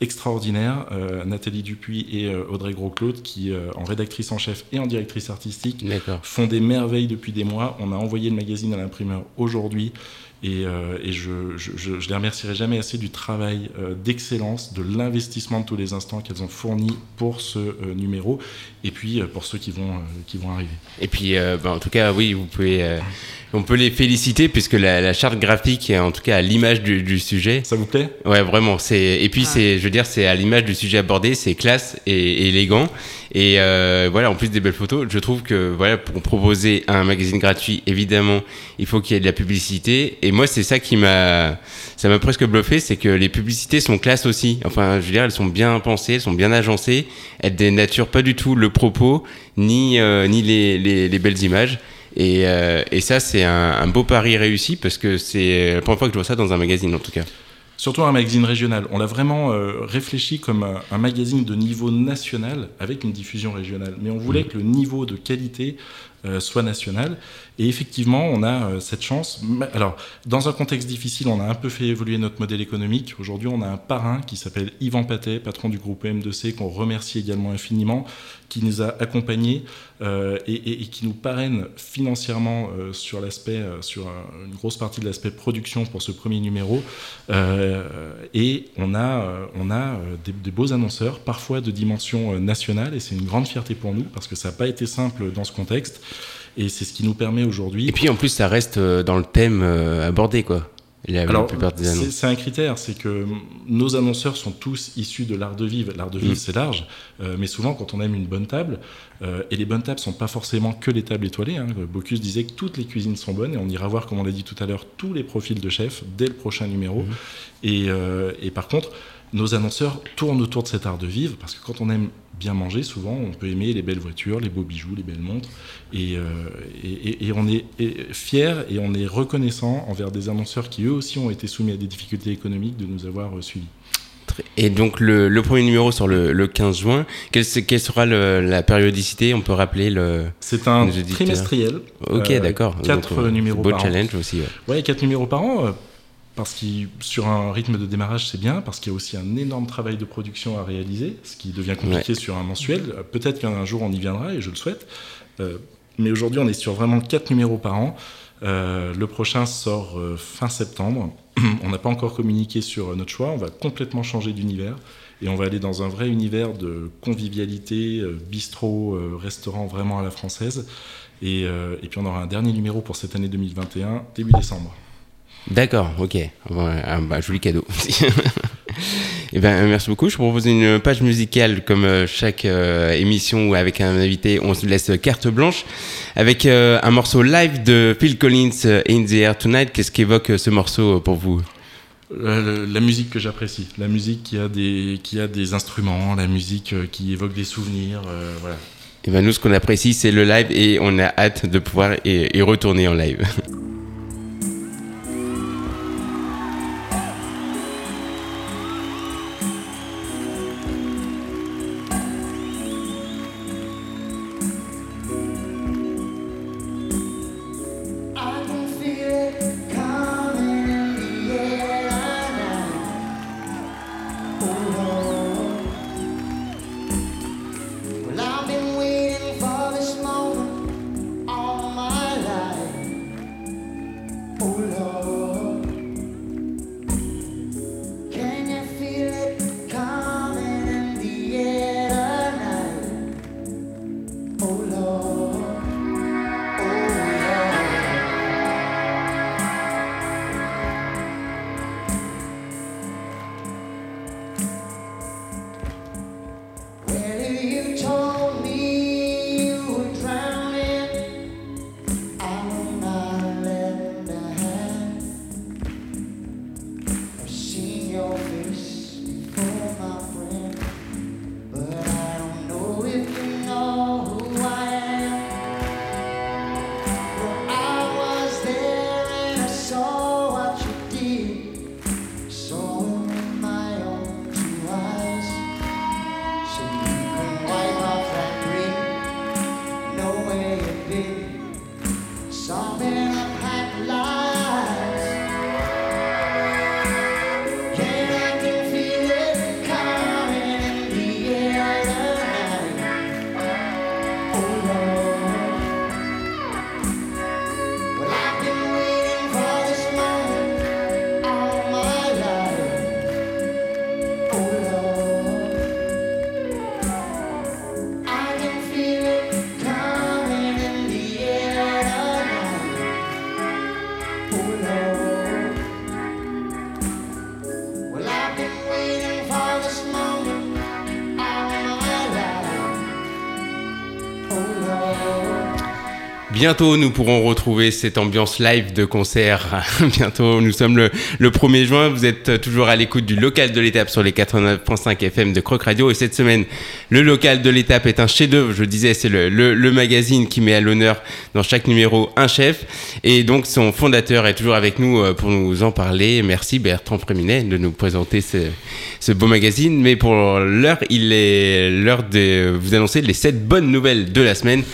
extraordinaires, euh, Nathalie Dupuis et euh, Audrey Gros-Claude, qui, euh, en rédactrice en chef et en directrice artistique, font des merveilles depuis des mois. On a envoyé le magazine à l'imprimeur aujourd'hui. Et, euh, et je, je, je, je les remercierai jamais assez du travail euh, d'excellence, de l'investissement de tous les instants qu'elles ont fourni pour ce euh, numéro, et puis euh, pour ceux qui vont, euh, qui vont arriver. Et puis, euh, bah, en tout cas, oui, vous pouvez, euh, on peut les féliciter puisque la, la charte graphique est en tout cas à l'image du, du sujet. Ça vous plaît? Ouais, vraiment. Et puis Ah. c'est, je veux dire, c'est à l'image du sujet abordé, c'est classe et, et élégant. Et euh, voilà, en plus des belles photos, je trouve que voilà, pour proposer un magazine gratuit, évidemment, il faut qu'il y ait de la publicité. Et moi, c'est ça qui m'a, ça m'a presque bluffé, c'est que les publicités sont classe aussi. Enfin, je veux dire, elles sont bien pensées, elles sont bien agencées, elles dénaturent pas du tout le propos ni euh, ni les, les, les belles images. Et, euh, et ça, c'est un, un beau pari réussi parce que c'est la première fois que je vois ça dans un magazine, en tout cas. Surtout un magazine régional. On l'a vraiment euh, réfléchi comme un, un magazine de niveau national avec une diffusion régionale. Mais on voulait que le niveau de qualité soit national. Et effectivement, on a euh, cette chance. Alors, dans un contexte difficile, on a un peu fait évoluer notre modèle économique. Aujourd'hui, on a un parrain qui s'appelle Yvan Patet, patron du groupe M2C, qu'on remercie également infiniment, qui nous a accompagnés euh, et, qui nous parraine financièrement euh, sur l'aspect, euh, sur un- une grosse partie de l'aspect production pour ce premier numéro. Et on a, on a des, beaux annonceurs, parfois de dimension nationale, et c'est une grande fierté pour nous parce que ça n'a pas été simple dans ce contexte. Et c'est ce qui nous permet aujourd'hui. Et puis en plus, ça reste dans le thème abordé, quoi. Alors, plupart des c'est annonces. c'est un critère, c'est que nos annonceurs sont tous issus de l'art de vivre. L'art de vivre, Mm. c'est large, euh, mais souvent, quand on aime une bonne table, euh, et les bonnes tables sont pas forcément que les tables étoilées. Hein. Bocuse disait que toutes les cuisines sont bonnes, et on ira voir, comme on l'a dit tout à l'heure, tous les profils de chefs dès le prochain numéro. Mm. Et, euh, et par contre, nos annonceurs tournent autour de cet art de vivre, parce que quand on aime bien manger, souvent, on peut aimer les belles voitures, les beaux bijoux, les belles montres, et, euh, et, et- et on est fiers et on est reconnaissant envers des annonceurs qui eux aussi ont été soumis à des difficultés économiques de nous avoir euh, suivis. Et donc le, le premier numéro sur le, le 15 juin, quelle, sera le- la périodicité? On peut rappeler le. C'est un trimestriel. Ok, Euh, d'accord. quatre Donc, euh, numéros Beau par an. challenge aussi. ouais. Ouais, quatre numéros par an. Parce que sur un rythme de démarrage, c'est bien, parce qu'il y a aussi un énorme travail de production à réaliser, ce qui devient compliqué sur un mensuel. Euh, Peut-être qu'un jour on y viendra, et je le souhaite. Euh, mais aujourd'hui, on est sur vraiment quatre numéros par an. Euh, le prochain sort euh, fin septembre. [clears throat] on n'a pas encore communiqué sur notre choix. On va complètement changer d'univers et on va aller dans un vrai univers de convivialité, bistrot, restaurant vraiment à la française. Et, et, puis on aura un dernier numéro pour cette année 2021, début décembre. D'accord, ok. Un bah, joli cadeau. [laughs] Eh ben, merci beaucoup. Je propose une page musicale comme euh, chaque euh, émission où avec un invité, on se laisse carte blanche avec euh, un morceau live de Phil Collins, In the Air Tonight. Qu'est-ce qu'évoque ce morceau pour vous? La, musique que j'apprécie, la musique qui a des qui a des instruments, la musique qui évoque des souvenirs, voilà. Et eh ben nous, ce qu'on apprécie, c'est le live et on a hâte de pouvoir y retourner en live. [laughs] Bientôt, nous pourrons retrouver cette ambiance live de concert. [laughs] Bientôt, nous sommes le, 1er juin. Vous êtes toujours à l'écoute du local de l'étape sur les 89.5 FM de Croc Radio. Et cette semaine, le local de l'étape est un chef-d'œuvre. Je disais, c'est le, magazine qui met à l'honneur dans chaque numéro un chef. Et donc, son fondateur est toujours avec nous euh, pour nous en parler. Merci Bertrand Fréminet de nous présenter ce, beau magazine. Mais pour l'heure, il est l'heure de vous annoncer les 7 bonnes nouvelles de la semaine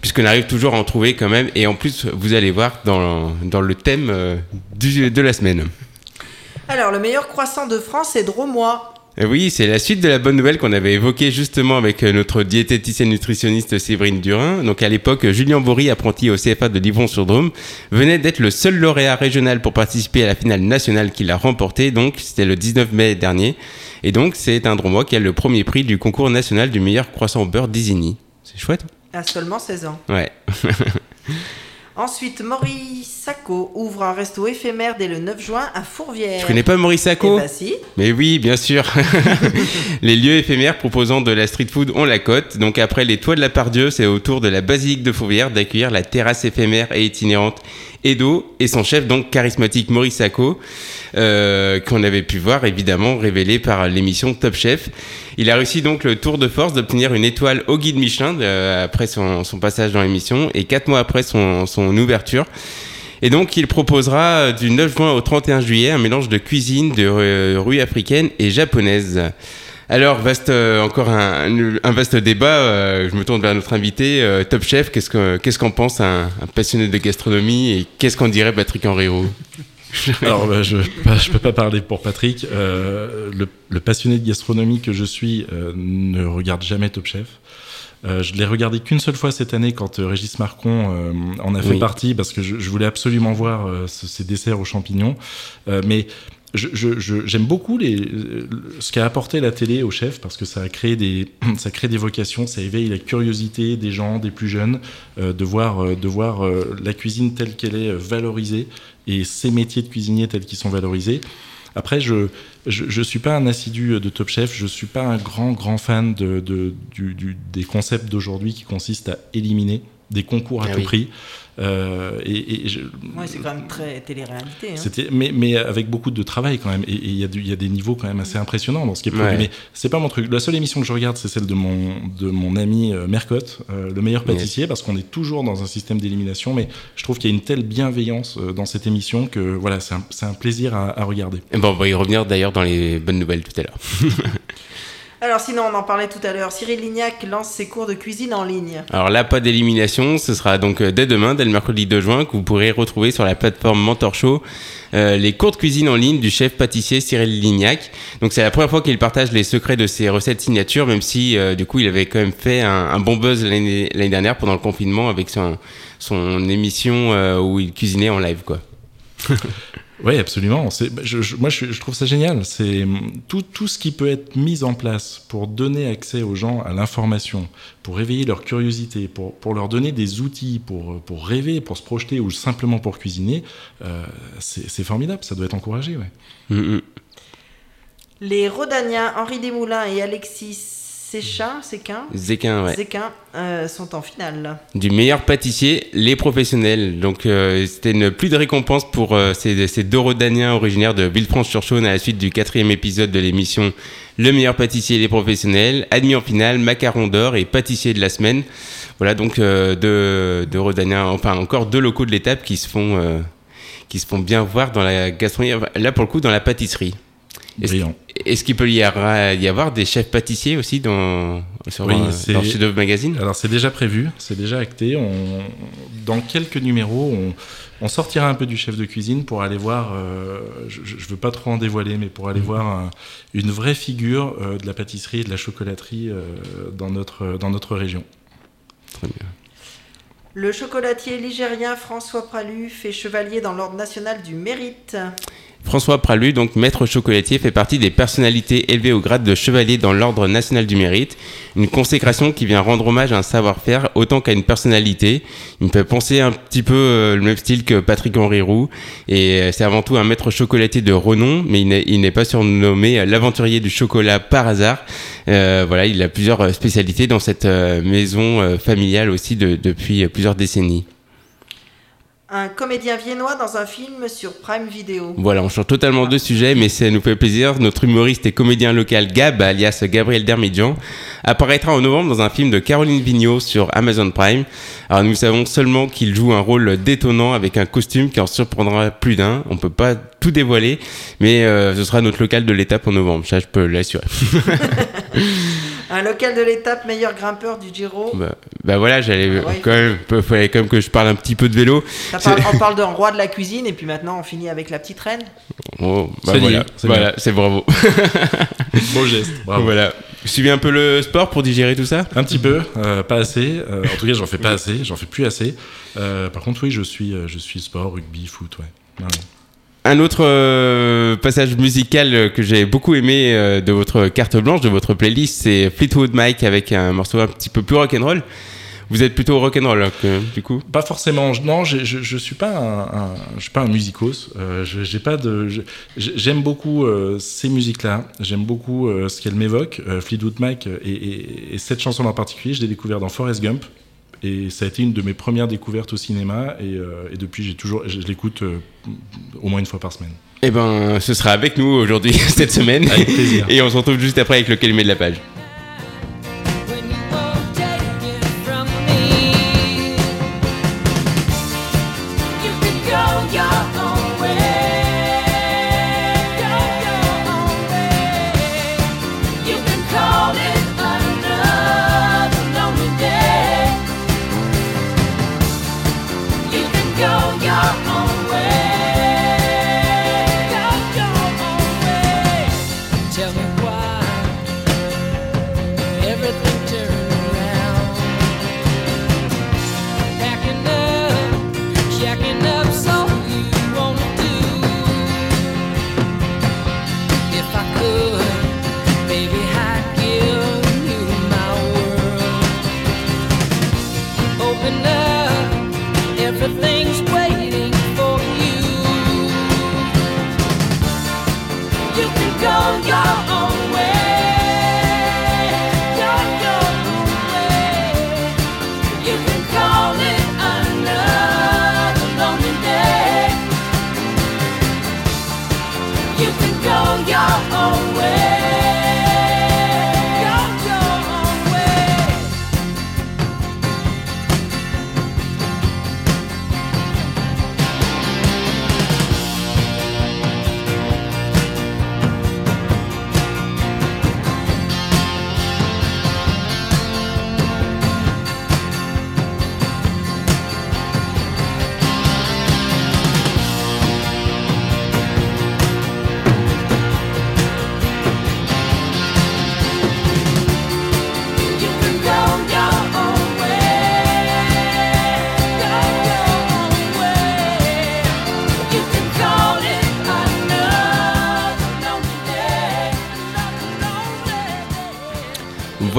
puisqu'on arrive toujours à en trouver quand même. Et en plus, vous allez voir dans, dans le thème euh, du, de la semaine. Alors, le meilleur croissant de France est Dromois. Euh, oui, c'est la suite de la bonne nouvelle qu'on avait évoquée justement avec euh, notre diététicienne nutritionniste Séverine Durin. Donc à l'époque, Julien Bory, apprenti au CFA de Livron-sur-Drôme, venait d'être le seul lauréat régional pour participer à la finale nationale qu'il a remportée. Donc c'était le 19 mai dernier. Et donc c'est un Dromois qui a le premier prix du concours national du meilleur croissant au beurre d'Isigny. C'est chouette. À seulement 16 ans. Ouais. [laughs] Ensuite, Maurice Sacco ouvre un resto éphémère dès le 9 juin à Fourvière. Tu connais pas Maurice Sacco? Eh ben, si. Mais oui, bien sûr. [laughs] les lieux éphémères proposant de la street food ont la cote. Donc après les toits de la Pardieu, c'est au tour de la basilique de Fourvière d'accueillir la terrasse éphémère et itinérante Edo et son chef donc charismatique Maurice Sacco, euh, qu'on avait pu voir évidemment révélé par l'émission Top Chef. Il a réussi donc le tour de force d'obtenir une étoile au guide Michelin euh, après son, passage dans l'émission et quatre mois après son, ouverture. Et donc, il proposera euh, du 9 juin au 31 juillet un mélange de cuisine de rue africaine et japonaise. Alors, vaste, euh, encore un, vaste débat. Euh, je me tourne vers notre invité, euh, Top Chef. Qu'est-ce qu'en qu'en pense un, passionné de gastronomie et qu'est-ce qu'en dirait Patrick Henriot [laughs] Alors, bah, je ne peux pas parler pour Patrick. Le, passionné de gastronomie que je suis ne regarde jamais Top Chef. Euh, je l'ai regardé qu'une seule fois cette année quand euh, Régis Marcon euh, en a fait Oui. partie parce que je, je voulais absolument voir ce- ces desserts aux champignons. Mais j'aime beaucoup euh, ce qu'a apporté la télé au chef parce que ça a créé des, [clears throat] ça crée des vocations, ça éveille la curiosité des gens, des plus jeunes, euh, de voir, euh, de voir la cuisine telle qu'elle est valorisée et ces métiers de cuisinier tels qu'ils sont valorisés. Après, je je suis pas un assidu de Top Chef, je suis pas un grand grand fan de, des concepts d'aujourd'hui qui consistent à éliminer des concours à Ah tout oui. prix. Euh, et, et je- Ouais, c'est quand même très télé-réalité. hein. c'était, mais, mais avec beaucoup de travail quand même. Et il y, a du- il y a des niveaux quand même assez impressionnants dans ce qui est Ouais. produit. Mais c'est pas mon truc. La seule émission que je regarde, c'est celle de mon, de mon ami euh, Mercotte, euh, le meilleur pâtissier, parce qu'on est toujours dans un système d'élimination. Mais je trouve qu'il y a une telle bienveillance euh, dans cette émission que voilà, c'est un, c'est un plaisir à, à regarder. Et bon, on va y revenir d'ailleurs dans les bonnes nouvelles tout à l'heure. [laughs] Alors sinon, on en parlait tout à l'heure. Cyril Lignac lance ses cours de cuisine en ligne. Alors là, pas d'élimination, ce sera donc euh, dès demain, dès le mercredi 2 juin, que vous pourrez retrouver sur la plateforme Mentor Show euh, les cours de cuisine en ligne du chef pâtissier Cyril Lignac. Donc c'est la première fois qu'il partage les secrets de ses recettes signature, même si euh, du coup il avait quand même fait un, un bon buzz l'année l'année dernière pendant le confinement avec son, son émission euh, où il cuisinait en live quoi. [laughs] Oui, absolument. C'est, bah, je, je- moi, je, je trouve ça génial. C'est tout, tout ce qui peut être mis en place pour donner accès aux gens à l'information, pour éveiller leur curiosité, pour, pour leur donner des outils pour, pour rêver, pour se projeter ou simplement pour cuisiner, euh, c'est, c'est formidable. Ça doit être encouragé. Ouais. Mm, mm. Les Rodaniens Henri Desmoulins et Alexis Séchin, Séquin, Zéquin, ouais. Séquin, euh, sont en finale. du meilleur pâtissier, les professionnels. Donc euh, c'était une plus de récompense pour euh, ces, ces deux Rodaniens originaires de Villefranche-sur-Saône à la suite du quatrième épisode de l'émission Le meilleur pâtissier, les professionnels, admis en finale, macaron d'or et pâtissier de la semaine. Voilà donc euh, deux, deux Rodaniens, enfin encore deux locaux de l'étape qui se font euh, qui se font bien voir dans la gastronomie. Là pour le coup dans la pâtisserie. Est-ce Brillant. Est-ce qu'il peut y avoir, y avoir des chefs pâtissiers aussi dans, sur, Oui, euh, c'est- dans Chef d'œuvre magazine? Alors c'est déjà prévu, c'est déjà acté. On, dans quelques numéros, on, on sortira un peu du chef de cuisine pour aller voir. euh, je, je veux pas trop en dévoiler, mais pour aller voir un- une vraie figure euh, de la pâtisserie et de la chocolaterie euh, dans notre dans notre région. Très bien. Le chocolatier ligérien François Pralu fait chevalier dans l'ordre national du mérite. François Pralu, donc maître chocolatier, fait partie des personnalités élevées au grade de chevalier dans l'ordre national du mérite. Une consécration qui vient rendre hommage à un savoir-faire autant qu'à une personnalité. Il me fait penser un petit peu euh, le même style que Patrick Henry Roux. Et euh, c'est avant tout un maître chocolatier de renom, mais il n'est- pas surnommé euh, l'aventurier du chocolat par hasard. Euh, voilà, il a plusieurs spécialités dans cette maison familiale aussi de- depuis plusieurs décennies. Un comédien viennois dans un film sur Prime Video. Voilà, on change totalement de sujet, mais ça nous fait plaisir. Notre humoriste et comédien local Gab, alias Gabriel Dermidjian, apparaîtra en novembre dans un film de Caroline Vigneault sur Amazon Prime. Alors nous savons seulement qu'il joue un rôle détonnant avec un costume qui en surprendra plus d'un. On peut pas tout dévoiler, mais euh, ce sera notre local de l'étape en novembre. Ça, je peux l'assurer. [laughs] [laughs] Un local de l'étape meilleur grimpeur du Giro. bah, bah voilà, j'allais Ah ouais. quand même, il fallait quand même que je parle un petit peu de vélo. Ça parle- on parle d'un roi de la cuisine et puis maintenant on finit avec la petite reine. Oh, bah voilà, c'est voilà, c'est bravo. [laughs] Beau geste. Bravo. Voilà. Suivez un peu le sport pour digérer tout ça? Un petit peu, euh, pas assez. Euh, en tout cas, j'en fais pas assez, j'en fais plus assez. Euh, par contre, oui, je suis, je suis sport, rugby, foot, ouais. Un autre euh, passage musical euh, que j'ai beaucoup aimé euh, de votre carte blanche, de votre playlist, c'est Fleetwood Mac avec un morceau un petit peu plus rock'n'roll. Vous êtes plutôt rock'n'roll hein, du coup? Pas forcément. Non, je, je, suis pas un, je suis pas un musicos. J'ai pas de. J'aime beaucoup ces musiques-là. J'aime beaucoup ce qu'elles m'évoquent. Fleetwood Mac et, et- et cette chanson en particulier, je l'ai découvert dans Forrest Gump. Et ça a été une de mes premières découvertes au cinéma. Et, euh, et depuis, j'ai toujours, je, je l'écoute euh, au moins une fois par semaine. Eh ben, ce sera avec nous aujourd'hui, [laughs] cette semaine. Avec plaisir. Et on se retrouve juste après avec le calumet de la page.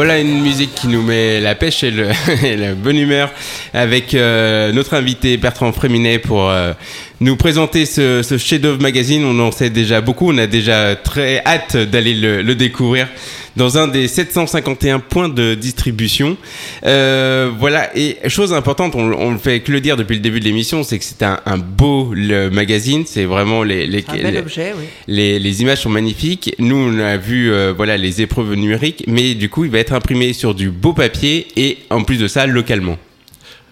Voilà une musique qui nous met la pêche [laughs] et, la bonne humeur avec euh, notre invité Bertrand Fréminet pour euh, nous présenter ce, ce chef-d'œuvre magazine. On en sait déjà beaucoup, on a déjà très hâte d'aller le, le découvrir dans un des 751 points de distribution. Euh, voilà, et chose importante, on, on le fait que le dire depuis le début de l'émission, c'est que c'est un, un beau le magazine, c'est vraiment les, les, Un bel les- objet, oui. les, les images sont magnifiques. Nous, on a vu euh, voilà les épreuves numériques, mais du coup, il va être imprimé sur du beau papier et en plus de ça, localement.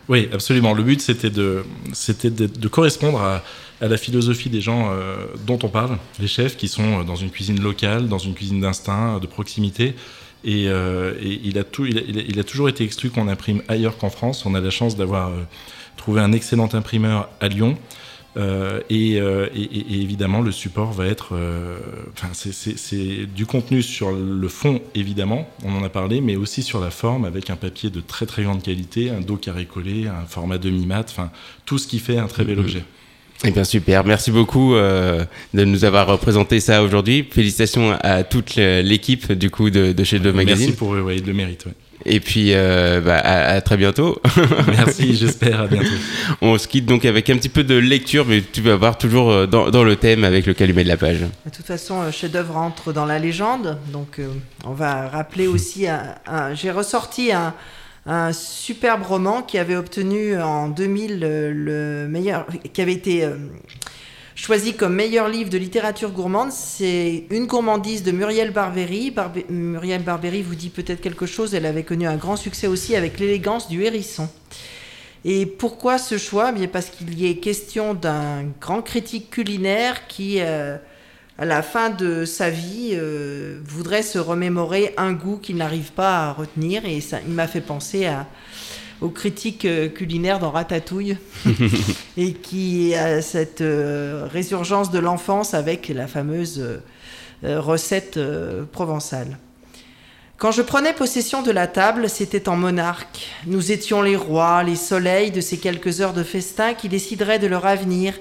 Oui, absolument. Le but, c'était de, c'était de, de correspondre à, à la philosophie des gens euh, dont on parle, les chefs qui sont dans une cuisine locale, dans une cuisine d'instinct, de proximité. Et, euh, et il, a tout, il, a, il a- il a toujours été exclu qu'on imprime ailleurs qu'en France. On a la chance d'avoir euh, trouvé un excellent imprimeur à Lyon. Euh, et, euh, et- évidemment, le support va être. euh, Enfin, c'est- du contenu sur le fond, évidemment, on en a parlé, mais aussi sur la forme, avec un papier de très très grande qualité, un dos carré collé, un format demi-mat, enfin, tout ce qui fait un très bel Mhm. objet. Eh bien super, merci beaucoup euh, de nous avoir représenté ça aujourd'hui. Félicitations à toute l'équipe du coup de, de chez Le Magazine. Merci pour eux, ouais, ils le méritent. ouais. Et puis euh, bah, à, à très bientôt. [laughs] Merci, j'espère, à bientôt. On se quitte donc avec un petit peu de lecture, mais tu vas voir toujours euh, dans, dans le thème avec le calumet de la page. De toute façon, le chef-d'œuvre entre dans la légende. Donc, euh, on va rappeler aussi. Un, un- J'ai ressorti un, un superbe roman qui avait obtenu en 2000 euh, le meilleur. qui avait été. euh, Choisi comme meilleur livre de littérature gourmande, c'est Une gourmandise de Muriel Barbery. Barbe- Muriel Barbery vous dit peut-être quelque chose, elle avait connu un grand succès aussi avec l'élégance du hérisson. Et pourquoi ce choix? Eh Bien Parce qu'il y est question d'un grand critique culinaire qui, euh, à la fin de sa vie, euh, voudrait se remémorer un goût qu'il n'arrive pas à retenir. Et ça, il m'a fait penser à, aux critiques euh, culinaires dans Ratatouille, [laughs] et qui a cette euh, résurgence de l'enfance avec la fameuse euh, recette provençale. Quand je prenais possession de la table, c'était en monarque. Nous étions les rois, les soleils de ces quelques heures de festin qui décideraient de leur avenir,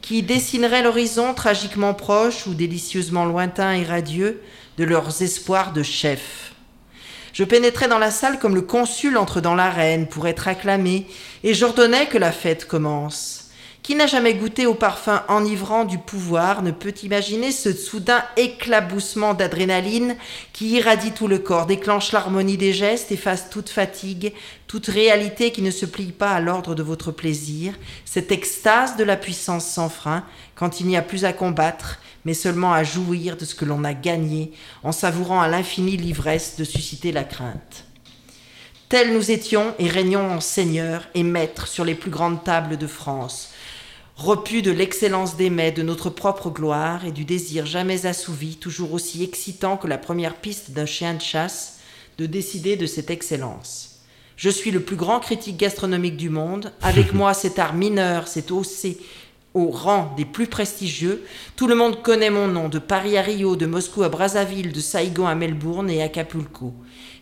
qui dessineraient l'horizon tragiquement proche ou délicieusement lointain et radieux de leurs espoirs de chefs. Je pénétrais dans la salle comme le consul entre dans l'arène pour être acclamé, et j'ordonnais que la fête commence. Qui n'a jamais goûté au parfum enivrant du pouvoir ne peut imaginer ce soudain éclaboussement d'adrénaline qui irradie tout le corps, déclenche l'harmonie des gestes, efface toute fatigue, toute réalité qui ne se plie pas à l'ordre de votre plaisir, cette extase de la puissance sans frein, quand il n'y a plus à combattre, mais seulement à jouir de ce que l'on a gagné, en savourant à l'infini l'ivresse de susciter la crainte. Tels nous étions et régnions en seigneurs et maîtres sur les plus grandes tables de France, repus de l'excellence des mets, de notre propre gloire et du désir jamais assouvi, toujours aussi excitant que la première piste d'un chien de chasse, de décider de cette excellence. Je suis le plus grand critique gastronomique du monde. Avec [laughs] moi, cet art mineur s'est haussé au rang des plus prestigieux. Tout le monde connaît mon nom, de Paris à Rio, de Moscou à Brazzaville, de Saigon à Melbourne et Acapulco.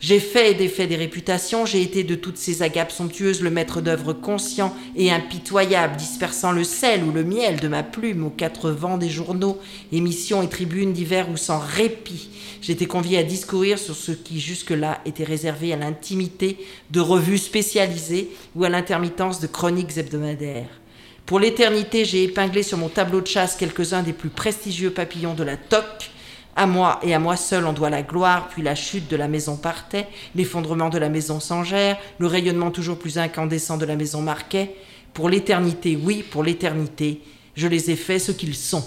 J'ai fait et défait des réputations, j'ai été de toutes ces agapes somptueuses le maître d'œuvre conscient et impitoyable, dispersant le sel ou le miel de ma plume aux quatre vents des journaux, émissions et tribunes divers ou sans répit. J'étais convié à discourir sur ce qui jusque-là était réservé à l'intimité de revues spécialisées ou à l'intermittence de chroniques hebdomadaires. Pour l'éternité, j'ai épinglé sur mon tableau de chasse quelques-uns des plus prestigieux papillons de la toque. À moi et à moi seul on doit la gloire, puis la chute de la maison Partais, l'effondrement de la maison Sangère, le rayonnement toujours plus incandescent de la maison Marquet. Pour l'éternité, oui, pour l'éternité, je les ai faits ce qu'ils sont.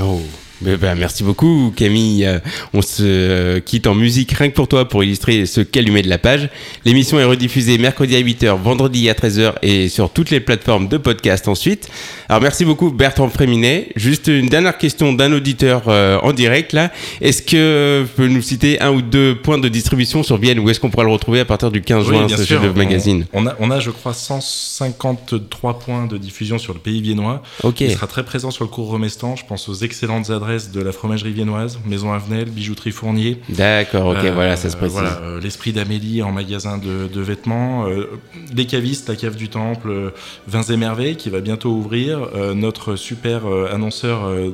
Oh, ben, ben, merci beaucoup Camille. Euh, On se euh, quitte en musique rien que pour toi pour illustrer ce calumet de la page. L'émission est rediffusée mercredi à 8h, vendredi à 13h et sur toutes les plateformes de podcast ensuite. Alors merci beaucoup Bertrand Fréminet. Juste une dernière question d'un auditeur euh, en direct là. Est-ce que vous pouvez nous citer un ou deux points de distribution sur Vienne? Où est-ce qu'on pourra le retrouver à partir du 15 Oui, juin ce sûr. chef-d'œuvre magazine? On, on a, on a, je crois, 153 points de diffusion sur le pays viennois. Ok. Il sera très présent sur le cours Romestan. Je pense aux excellentes adresses de la fromagerie viennoise, Maison Avenel, Bijouterie Fournier. D'accord, ok, Euh, voilà, ça se précise. Voilà, euh, l'esprit d'Amélie en magasin de, de vêtements, euh, les cavistes, la cave du Temple, euh, Vins et Merveilles qui va bientôt ouvrir, euh, notre super euh, annonceur euh,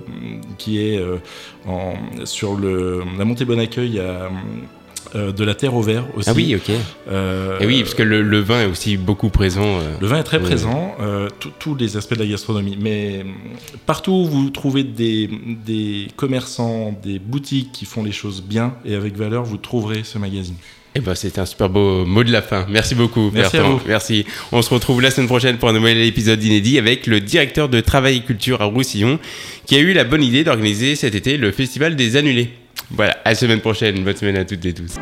qui est euh, en, sur le, la montée Bon Accueil à, euh, de la terre au verre aussi. Ah oui, ok. Euh, Et oui, parce que le, le vin est aussi beaucoup présent. euh. Le vin est très présent, tous- les aspects de la gastronomie. Mais partout où vous trouvez des, des commerçants, des boutiques qui font les choses bien et avec valeur, vous trouverez ce magazine. Eh ben, c'était un super beau mot de la fin. Merci beaucoup, Merci à Bertrand. vous. Merci. On se retrouve la semaine prochaine pour un nouvel épisode inédit avec le directeur de Travail et Culture à Roussillon, qui a eu la bonne idée d'organiser cet été le Festival des Annulés. Voilà, à la semaine prochaine. Bonne semaine à toutes et tous.